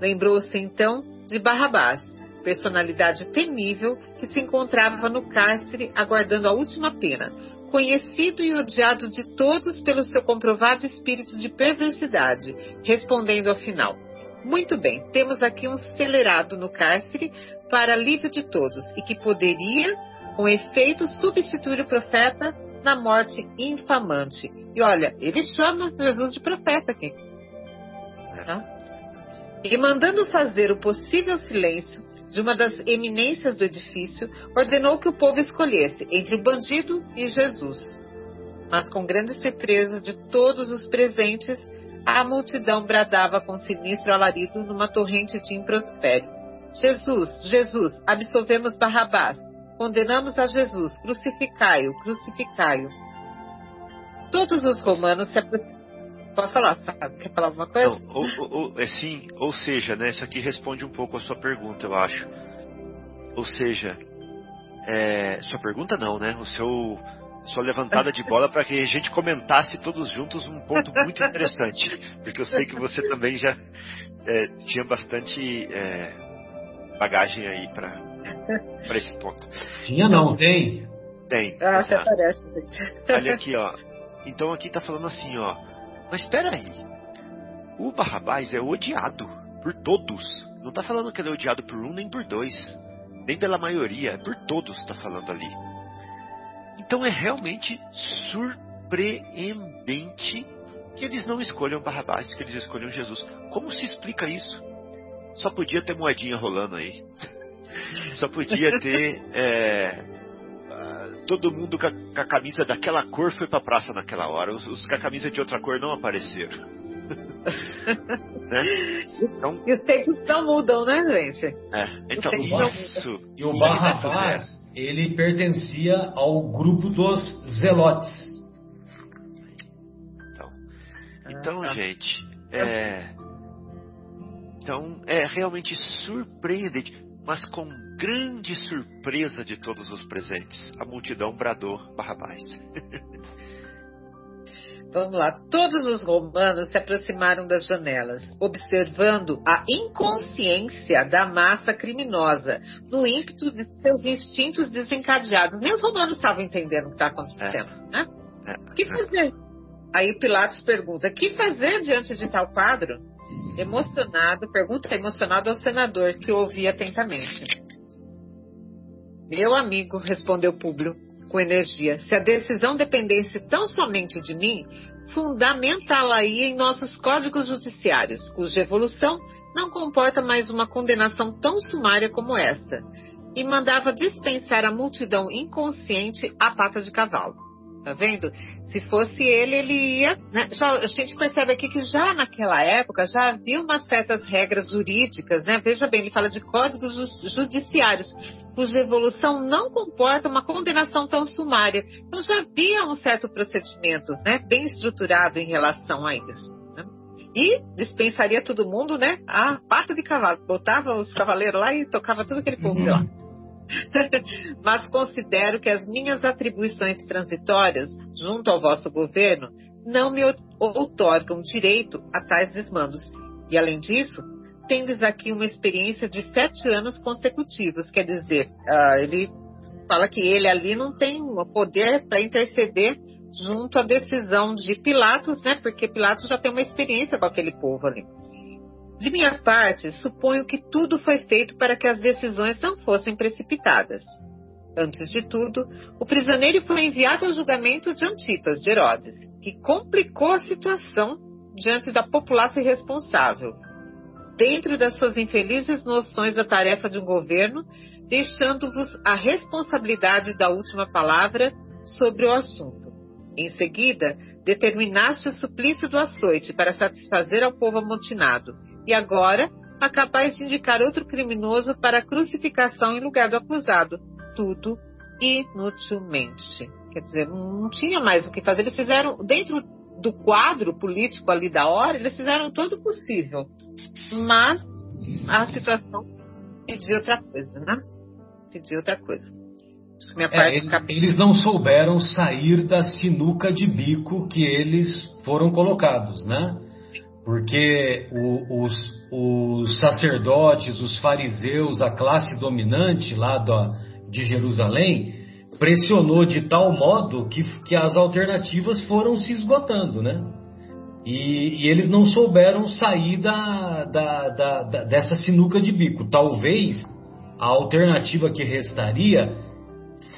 Lembrou-se então de Barrabás, personalidade temível que se encontrava no cárcere aguardando a última pena, conhecido e odiado de todos pelo seu comprovado espírito de perversidade, respondendo ao final: Muito bem, temos aqui um celerado no cárcere para alívio de todos e que poderia com efeito substituir o profeta na morte infamante. E olha, ele chama Jesus de profeta aqui. Tá? E mandando fazer o possível silêncio de uma das eminências do edifício, ordenou que o povo escolhesse entre o bandido e Jesus. Mas com grande surpresa de todos os presentes, a multidão bradava com sinistro alarido numa torrente de improspério. Jesus, Jesus, absolvemos Barrabás, Condenamos a Jesus, crucificai-o, crucificai-o. Todos os romanos se Pode falar, Fábio. Quer falar alguma coisa? Não, ou, ou, é sim, ou seja, né? Isso aqui responde um pouco a sua pergunta, eu acho. Ou seja, é, sua pergunta não, né? O seu sua levantada de bola para que a gente comentasse todos juntos um ponto muito interessante, porque eu sei que você também já é, tinha bastante é, bagagem aí para esse ponto. Tinha não, tem? Tem. Ah, até parece. Olha aqui, ó. Então aqui tá falando assim, ó. Mas espera aí. O Barrabás é odiado por todos. Não tá falando que ele é odiado por um nem por dois. Nem pela maioria, é por todos tá falando ali. Então é realmente surpreendente que eles não escolham Barrabás, que eles escolham Jesus. Como se explica isso? Só podia ter moedinha rolando aí. Só podia ter é, todo mundo com a, com a, camisa daquela cor foi pra praça naquela hora. Os, os com a camisa de outra cor não apareceram. né? então, e os tempos não mudam, né, gente? É, então isso. E o Barrabás, ele pertencia ao grupo dos Zelotes. Então, então ah, tá. gente, é, então é realmente surpreendente mas com grande surpresa de todos os presentes, a multidão bradou Barrabás. Vamos lá. Todos os romanos se aproximaram das janelas, observando a inconsciência da massa criminosa, no ímpeto de seus instintos desencadeados. Nem os romanos estavam entendendo o que está acontecendo, é. né? É. Que fazer? Aí Pilatos pergunta: que fazer diante de tal quadro? Emocionado, pergunta emocionado ao senador, que ouvia atentamente. Meu amigo, respondeu Públio com energia, se a decisão dependesse tão somente de mim, fundamentá-la-ia em nossos códigos judiciários, cuja evolução não comporta mais uma condenação tão sumária como essa, e mandava dispensar a multidão inconsciente à pata de cavalo. Tá vendo? Se fosse ele, ele ia. Né? Já, a gente percebe aqui que já naquela época já havia umas certas regras jurídicas, né? Veja bem, ele fala de códigos judiciários, cuja evolução não comporta uma condenação tão sumária. Então já havia um certo procedimento, né? Bem estruturado em relação a isso. Né? E dispensaria todo mundo, né? A pata de cavalo. Botava os cavaleiros lá e tocava tudo aquele povo lá. mas considero que as minhas atribuições transitórias junto ao vosso governo não me outorgam direito a tais desmandos. E além disso, tendes aqui uma experiência de sete anos consecutivos, quer dizer, uh, ele fala que ele ali não tem o poder para interceder junto à decisão de Pilatos, né? Porque Pilatos já tem uma experiência com aquele povo ali. De minha parte, suponho que tudo foi feito para que as decisões não fossem precipitadas. Antes de tudo, o prisioneiro foi enviado ao julgamento de Antipas, de Herodes, que complicou a situação diante da população irresponsável, dentro das suas infelizes noções da tarefa de um governo, deixando-vos a responsabilidade da última palavra sobre o assunto. Em seguida, determinaste o suplício do açoite para satisfazer ao povo amotinado e agora acabais de indicar outro criminoso para a crucificação em lugar do acusado. Tudo inutilmente. Quer dizer, não tinha mais o que fazer. Eles fizeram, dentro do quadro político ali da hora, eles fizeram todo o possível. Mas a situação pedia outra coisa, né? Pedia outra coisa. É, eles, eles, não souberam sair da sinuca de bico que eles foram colocados, né? Porque o, os, os, sacerdotes, os fariseus, a classe dominante lá da, de Jerusalém, pressionou de tal modo que, que as alternativas foram se esgotando, né? E, e eles não souberam sair da, da, da, dessa sinuca de bico. Talvez a alternativa que restaria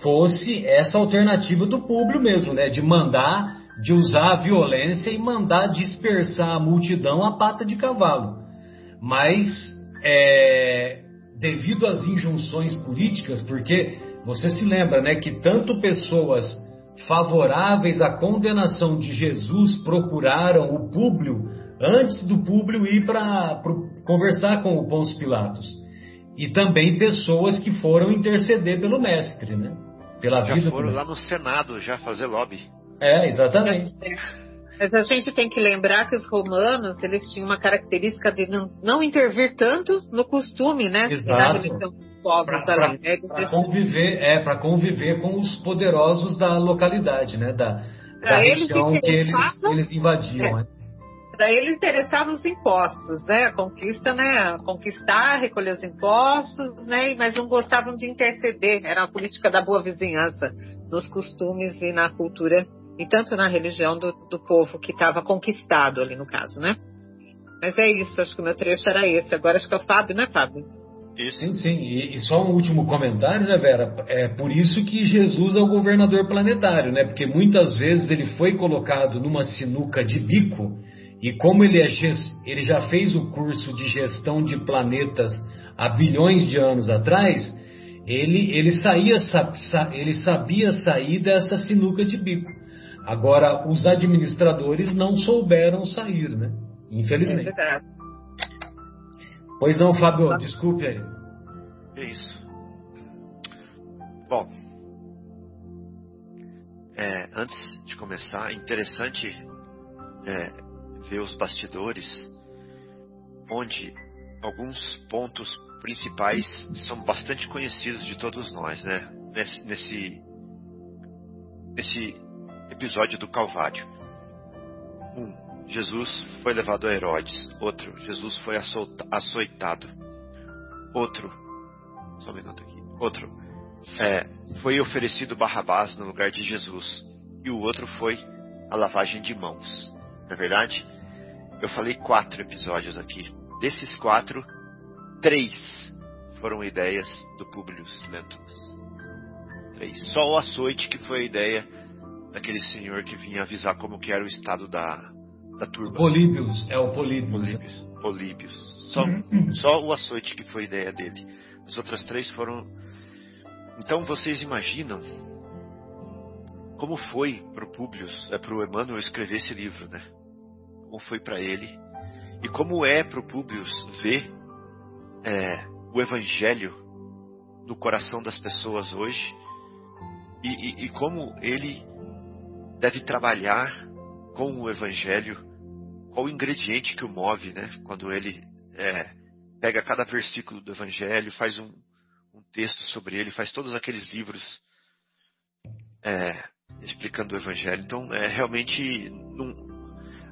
fosse essa alternativa do público mesmo, né? De mandar de usar a violência e mandar dispersar a multidão a pata de cavalo. Mas, é, devido às injunções políticas, porque você se lembra né, que tanto pessoas favoráveis à condenação de Jesus procuraram o Públio antes do Públio ir para conversar com o Pôncio Pilatos. E também pessoas que foram interceder pelo mestre, né? Pela já vida foram lá no Senado já fazer lobby. É, exatamente. Mas a gente tem que lembrar que os romanos eles tinham uma característica de não, não intervir tanto no costume, né? Exato. Da religião dos povos Para ali. Né? Eles- conviver, é, para conviver com os poderosos da localidade, né? Da, da Pra eles região que eles, eles invadiam. né? Para ele interessavam os impostos, né? A conquista, né? Conquistar, recolher os impostos, né? Mas não gostavam de interceder. Era a política da boa vizinhança, nos costumes e na cultura, e tanto na religião do, do povo que estava conquistado ali no caso, né? Mas é isso, acho que o meu trecho era esse. Agora acho que é o Fábio, né, Fábio? Isso. Sim, sim. E, e só um último comentário, né, Vera? É por isso que Jesus é o governador planetário, né? Porque muitas vezes ele foi colocado numa sinuca de bico e como ele, é, ele já fez o curso de gestão de planetas há bilhões de anos atrás, ele, ele, saía, sa- sa- ele sabia sair dessa sinuca de bico. Agora, os administradores não souberam sair, né? É Infelizmente. verdade. Pois não, Fábio, desculpe aí. É isso. Bom, é, antes de começar, é interessante é, ver os bastidores, onde alguns pontos principais são bastante conhecidos de todos nós, né? Nesse, nesse, nesse episódio do Calvário. Um, Jesus foi levado a Herodes. Outro, Jesus foi açoita- açoitado. Outro, só um minuto aqui. Outro, é, foi oferecido Barrabás no lugar de Jesus. E o outro foi a lavagem de mãos. Não é verdade? Eu falei quatro episódios aqui. Desses quatro, três foram ideias do Publius Lentulus. Três. Só o açoite que foi a ideia daquele senhor que vinha avisar como que era o estado da, da turba. Políbios, é o Políbios. Políbios. Políbios. Só, só o açoite que foi ideia dele. As outras três foram. Então vocês imaginam como foi para o Publius, é, para o Emmanuel escrever esse livro, né? Como foi para ele e como é para o Publius ver é, o Evangelho no coração das pessoas hoje e, e- e como ele deve trabalhar com o Evangelho qual o ingrediente que o move, né? Quando ele é, pega cada versículo do Evangelho, faz um, um texto sobre ele, faz todos aqueles livros é, explicando o Evangelho. Então, é realmente. não-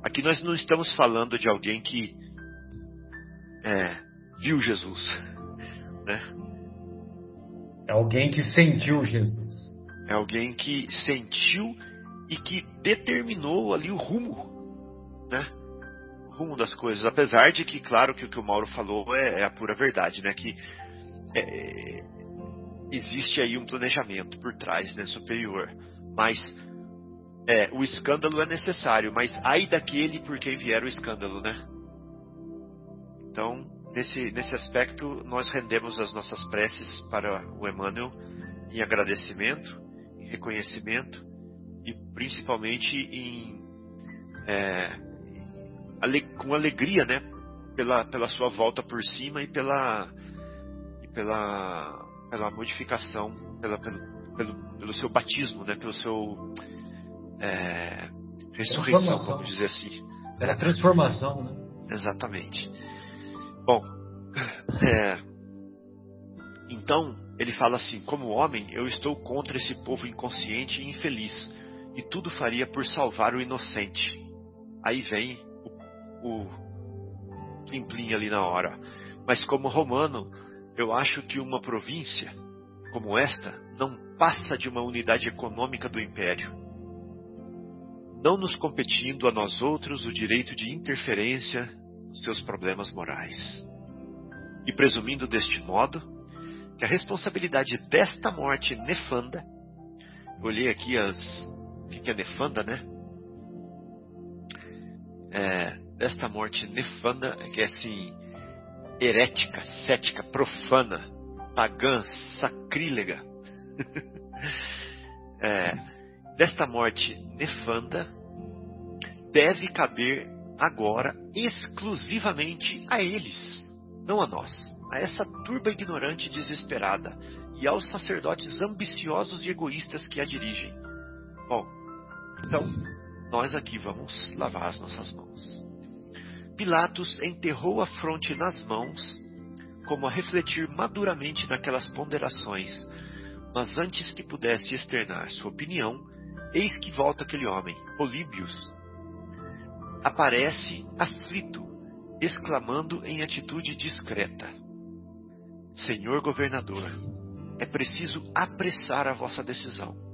aqui nós não estamos falando de alguém que é, viu Jesus, né? É alguém que sentiu Jesus. É alguém que sentiu e que determinou ali o rumo, né? O rumo das coisas. Apesar de que, claro, que o que o Mauro falou é, é a pura verdade, né? Que é, existe aí um planejamento por trás, né? Superior. Mas é, o escândalo é necessário, mas ai daquele por quem vier o escândalo, né? Então, nesse, nesse aspecto, nós rendemos as nossas preces para o Emmanuel em agradecimento, em reconhecimento principalmente em é, ale- com alegria, né, pela, pela sua volta por cima e pela e pela pela modificação, pela, pelo, pelo, pelo seu batismo, né, pelo seu é, ressurreição, vamos dizer assim. É a transformação, né? Exatamente. Bom, é, então ele fala assim: como homem, eu estou contra esse povo inconsciente e infeliz, e tudo faria por salvar o inocente. Aí vem o, o plim plim ali na hora. Mas como romano, eu acho que uma província como esta não passa de uma unidade econômica do império não nos competindo a nós outros o direito de interferência nos seus problemas morais. E presumindo deste modo que a responsabilidade desta morte nefanda, olhei aqui as. Que que é nefanda, né? É, desta morte nefanda, que é assim, herética, cética, profana, pagã, sacrílega. É, desta morte nefanda deve caber agora exclusivamente a eles, não a nós, a essa turba ignorante e desesperada e aos sacerdotes ambiciosos e egoístas que a dirigem. Bom, então, nós aqui vamos lavar as nossas mãos. Pilatos enterrou a fronte nas mãos, como a refletir maduramente naquelas ponderações, mas antes que pudesse externar sua opinião, eis que volta aquele homem, Políbios. Aparece aflito, exclamando em atitude discreta: Senhor governador, é preciso apressar a vossa decisão.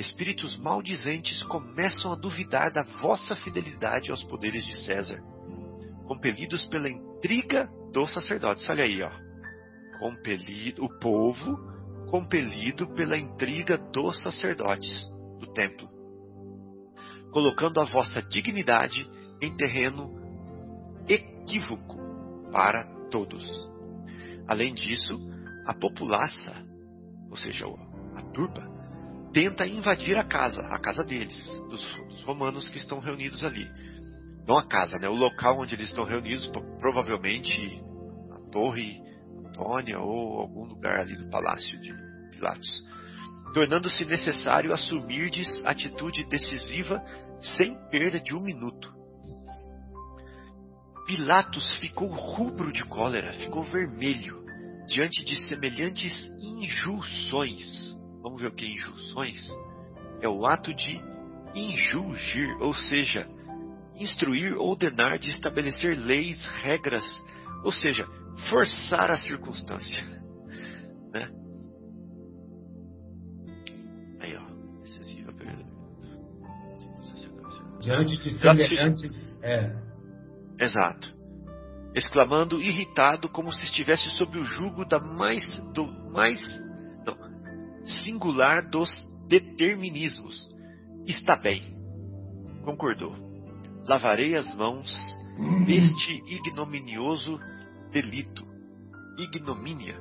Espíritos maldizentes começam a duvidar da vossa fidelidade aos poderes de César, compelidos pela intriga dos sacerdotes. Olha aí, ó. Compelido, o povo compelido pela intriga dos sacerdotes do templo, colocando a vossa dignidade em terreno equívoco para todos. Além disso, a populaça, ou seja, a turba, tenta invadir a casa, a casa deles, dos, dos, romanos que estão reunidos ali. Não a casa, né? O local onde eles estão reunidos, provavelmente a Torre Antônia ou algum lugar ali do palácio de Pilatos. Tornando-se necessário assumirdes atitude decisiva sem perda de um minuto. Pilatos ficou rubro de cólera, ficou vermelho diante de semelhantes injunções. Vamos ver o que é injunções? É o ato de injugir, ou seja, instruir, ordenar, de estabelecer leis, regras, ou seja, forçar a circunstância. Né? Aí, ó, excessiva perda. Diante de semelhantes. É. Exato exclamando irritado como se estivesse sob o jugo da mais do mais singular dos determinismos. Está bem, concordou. Lavarei as mãos deste ignominioso delito, ignomínia,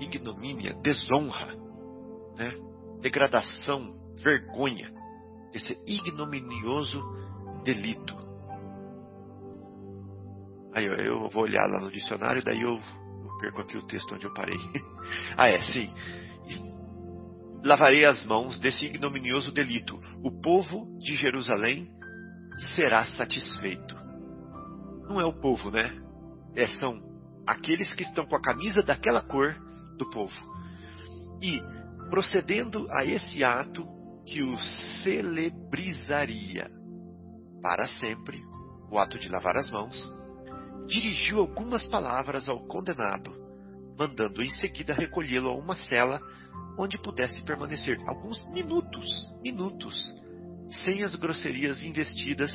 ignomínia, desonra, né? degradação, vergonha, esse ignominioso delito. Aí eu, eu vou olhar lá no dicionário, daí eu, eu perco aqui o texto onde eu parei. ah, é, sim. Lavarei as mãos desse ignominioso delito. O povo de Jerusalém será satisfeito. Não é o povo, né? É, são aqueles que estão com a camisa daquela cor do povo. E, procedendo a esse ato que o celebrizaria para sempre, o ato de lavar as mãos, dirigiu algumas palavras ao condenado, mandando em seguida recolhê-lo a uma cela onde pudesse permanecer alguns minutos, minutos, sem as grosserias investidas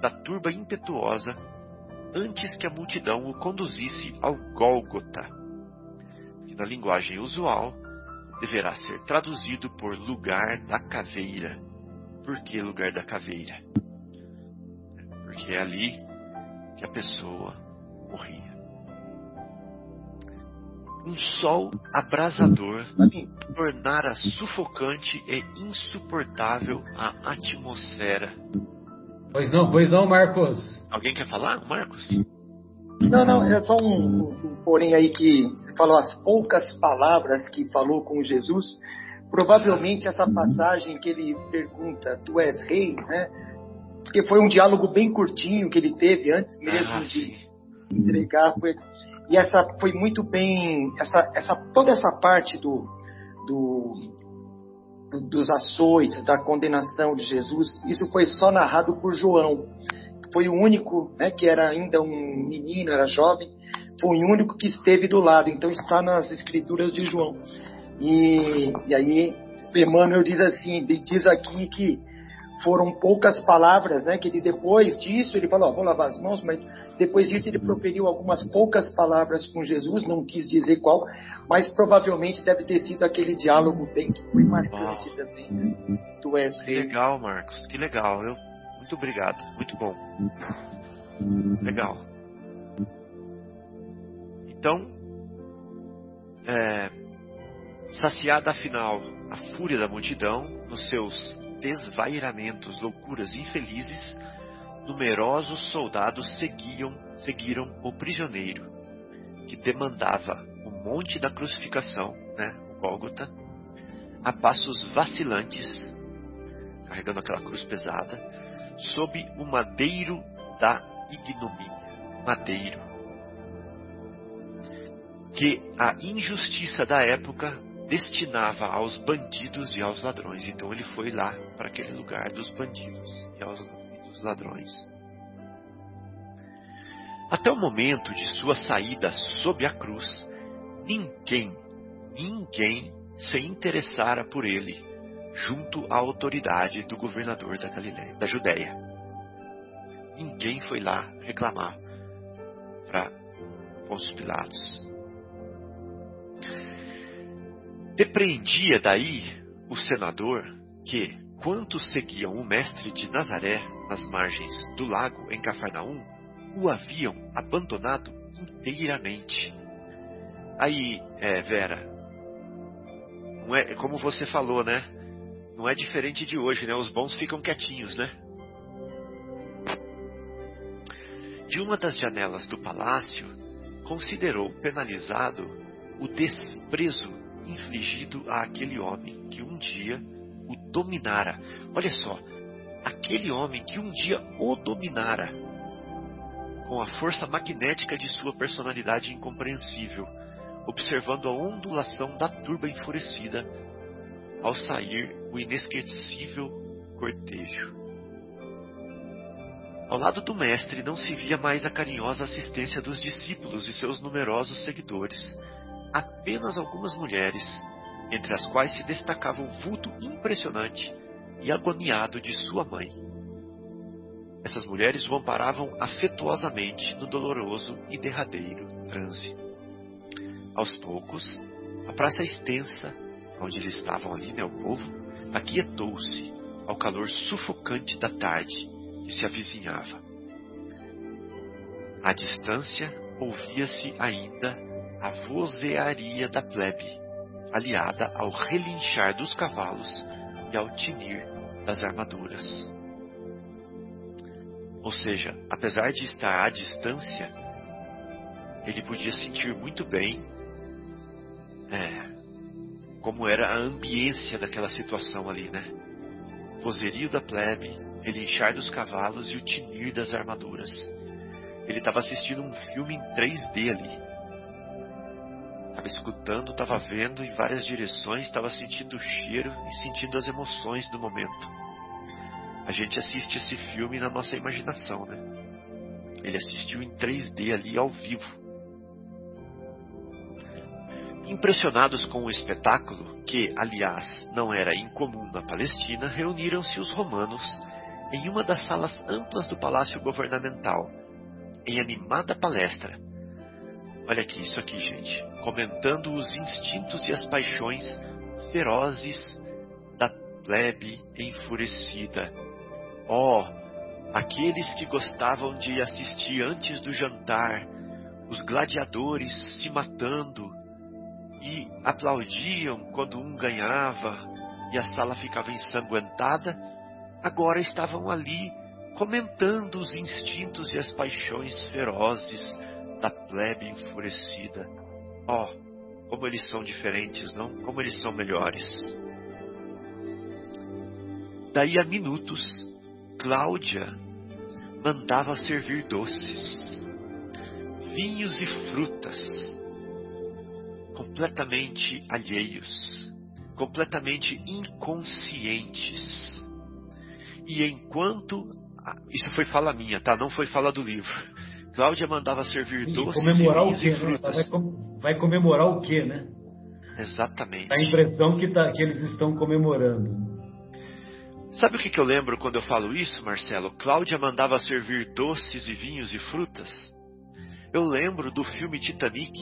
da turba impetuosa, antes que a multidão o conduzisse ao Gólgota, que na linguagem usual deverá ser traduzido por lugar da caveira. Por que lugar da caveira? Porque é ali que a pessoa morria. Um sol abrasador tornara sufocante e insuportável a atmosfera. Pois não, pois não, Marcos. Alguém quer falar, Marcos? Não, não, é só um, um, um porém aí que falou as poucas palavras que falou com Jesus. Provavelmente essa passagem que ele pergunta, tu és rei, né? porque foi um diálogo bem curtinho que ele teve antes mesmo ah, de entregar. Foi, e essa foi muito bem, essa, essa, toda essa parte do, do, do, dos açoites, da condenação de Jesus, isso foi só narrado por João. Foi o único, né, que era ainda um menino, era jovem, foi o único que esteve do lado. Então está nas escrituras de João. E, e aí Emmanuel diz assim, diz aqui que foram poucas palavras, né? Que ele depois disso ele falou, oh, vou lavar as mãos, mas depois disso ele proferiu algumas poucas palavras com Jesus, não quis dizer qual, mas provavelmente deve ter sido aquele diálogo bem que foi marcante Uau. também. Né? Que legal, Marcos, que legal. Eu, muito obrigado, muito bom. Legal. Então, é, saciada afinal a fúria da multidão nos seus desvairamentos, loucuras infelizes, numerosos soldados seguiam, seguiram o prisioneiro, que demandava o monte da crucificação, né, o Gólgota, a passos vacilantes, carregando aquela cruz pesada, sob o madeiro da ignomínia. Madeiro. Que a injustiça da época destinava aos bandidos e aos ladrões. Então ele foi lá para aquele lugar dos bandidos e aos dos ladrões. Até o momento de sua saída sob a cruz, ninguém, ninguém se interessara por ele junto à autoridade do governador da Galileia, da Judéia. Ninguém foi lá reclamar para Pôncio Pilatos. Depreendia daí o senador que, quantos seguiam o mestre de Nazaré nas margens do lago em Cafarnaum, o haviam abandonado inteiramente. Aí, é, Vera, não é como você falou, né? Não é diferente de hoje, né? Os bons ficam quietinhos, né? De uma das janelas do palácio, considerou penalizado o desprezo infligido a aquele homem que um dia o dominara. Olha só, aquele homem que um dia o dominara com a força magnética de sua personalidade incompreensível, observando a ondulação da turba enfurecida ao sair o inesquecível cortejo. Ao lado do mestre não se via mais a carinhosa assistência dos discípulos e seus numerosos seguidores, apenas algumas mulheres, entre as quais se destacava o vulto impressionante e agoniado de sua mãe. Essas mulheres o amparavam afetuosamente no doloroso e derradeiro transe. Aos poucos, a praça extensa, onde eles estavam ali, né, o povo, aquietou-se ao calor sufocante da tarde que se avizinhava. À distância, ouvia-se ainda a vozearia da plebe, aliada ao relinchar dos cavalos e ao tinir das armaduras. Ou seja, apesar de estar à distância, ele podia sentir muito bem é, como era a ambiência daquela situação ali, né? Vozerio da plebe, relinchar dos cavalos e o tinir das armaduras. Ele estava assistindo um filme em 3D ali estava escutando, estava vendo em várias direções, estava sentindo o cheiro e sentindo as emoções do momento. A gente assiste esse filme na nossa imaginação, né? Ele assistiu em 3D ali ao vivo. Impressionados com o espetáculo, que, aliás, não era incomum na Palestina, reuniram-se os romanos em uma das salas amplas do palácio governamental, em animada palestra Olha aqui, isso aqui, gente. Comentando os instintos e as paixões ferozes da plebe enfurecida. Ó, oh, aqueles que gostavam de assistir antes do jantar, os gladiadores se matando e aplaudiam quando um ganhava e a sala ficava ensanguentada, agora estavam ali comentando os instintos e as paixões ferozes da plebe enfurecida. Oh, como eles são diferentes, não? Como eles são melhores. Daí a minutos, Cláudia mandava servir doces, vinhos e frutas, completamente alheios, completamente inconscientes. E enquanto. Isso foi fala minha, tá? Não foi fala do livro. Cláudia mandava servir e doces comemorar e, o quê, né? frutas. Vai, vai, comemorar o quê, né? Exatamente. A impressão que, tá, que eles estão comemorando. Sabe o que, que eu lembro quando eu falo isso, Marcelo? Cláudia mandava servir doces e vinhos e frutas. Eu lembro do filme Titanic,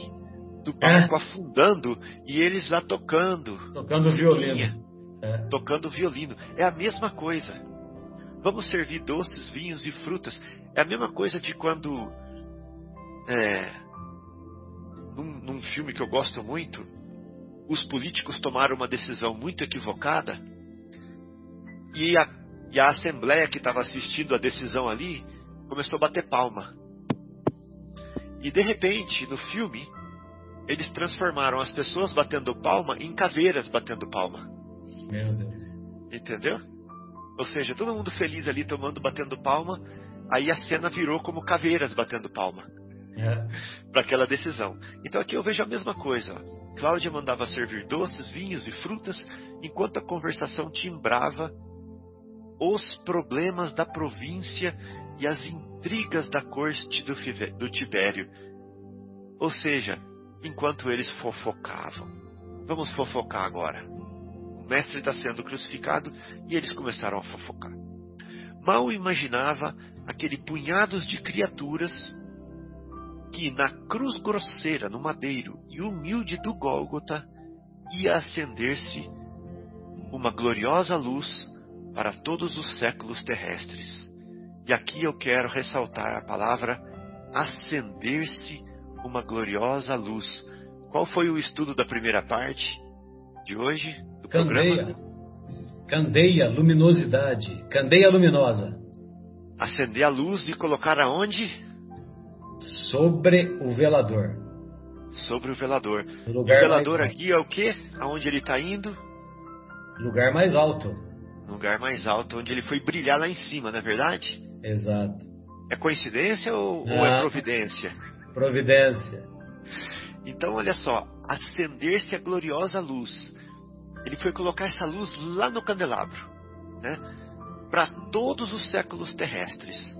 do barco é? afundando e eles lá tocando. Tocando violino. É. Tocando violino. É a mesma coisa. Vamos servir doces, vinhos e frutas. É a mesma coisa de quando. É, num, num filme que eu gosto muito, os políticos tomaram uma decisão muito equivocada e a, e a Assembleia que estava assistindo a decisão ali começou a bater palma. E de repente, no filme, eles transformaram as pessoas batendo palma em caveiras batendo palma. Meu Deus. Entendeu? Ou seja, todo mundo feliz ali tomando, batendo palma. Aí a cena virou como caveiras batendo palma. É. Para aquela decisão. Então aqui eu vejo a mesma coisa. Cláudia mandava servir doces, vinhos e frutas, enquanto a conversação timbrava os problemas da província e as intrigas da corte do, do Tibério. Ou seja, enquanto eles fofocavam. Vamos fofocar agora. O mestre está sendo crucificado e eles começaram a fofocar. Mal imaginava aquele punhados de criaturas que na cruz grosseira, no madeiro e humilde do Gólgota, ia acender-se uma gloriosa luz para todos os séculos terrestres. E aqui eu quero ressaltar a palavra acender-se uma gloriosa luz. Qual foi o estudo da primeira parte de hoje do Candeia. programa? Candeia, luminosidade, candeia luminosa. Acender a luz e colocar aonde? Sobre o velador. Sobre o velador. O, o velador aqui é o que? Aonde ele está indo? Lugar mais alto. Lugar mais alto, onde ele foi brilhar lá em cima, não é verdade? Exato. É coincidência ou, ou é providência? Providência. Então, olha só, acender-se a gloriosa luz. Ele foi colocar essa luz lá no candelabro, né? Para todos os séculos terrestres.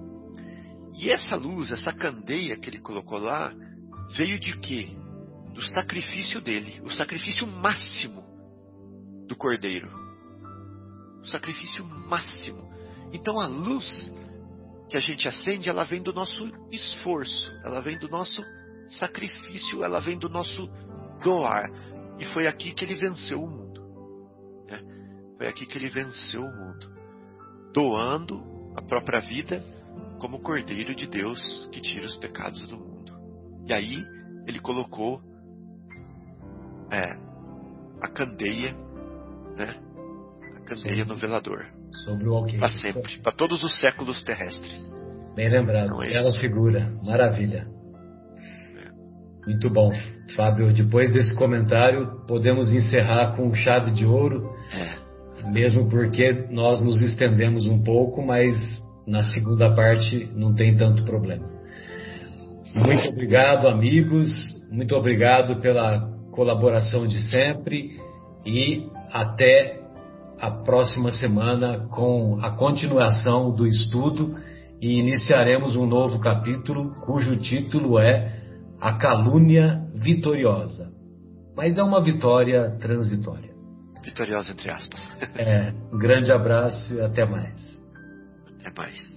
E essa luz, essa candeia que ele colocou lá, veio de quê? Do sacrifício dele, o sacrifício máximo do cordeiro. O sacrifício máximo. Então a luz que a gente acende, ela vem do nosso esforço, ela vem do nosso sacrifício, ela vem do nosso doar. E foi aqui que ele venceu o mundo. Né? Foi aqui que ele venceu o mundo. Doando a própria vida como Cordeiro de Deus que tira os pecados do mundo. E aí ele colocou é, a candeia, né? Candeia no velador. Sobre o alqueire. Para sempre, para todos os séculos terrestres. Bem lembrado, então é bela figura, maravilha. Muito bom, Fábio. Depois desse comentário, podemos encerrar com chave de ouro, é. mesmo porque nós nos estendemos um pouco, mas na segunda parte não tem tanto problema. Muito obrigado, amigos. Muito obrigado pela colaboração de sempre e até a próxima semana com a continuação do estudo e iniciaremos um novo capítulo cujo título é A Calúnia Vitoriosa. Mas é uma vitória transitória. Vitoriosa, entre aspas. é, um grande abraço e até mais. Até mais.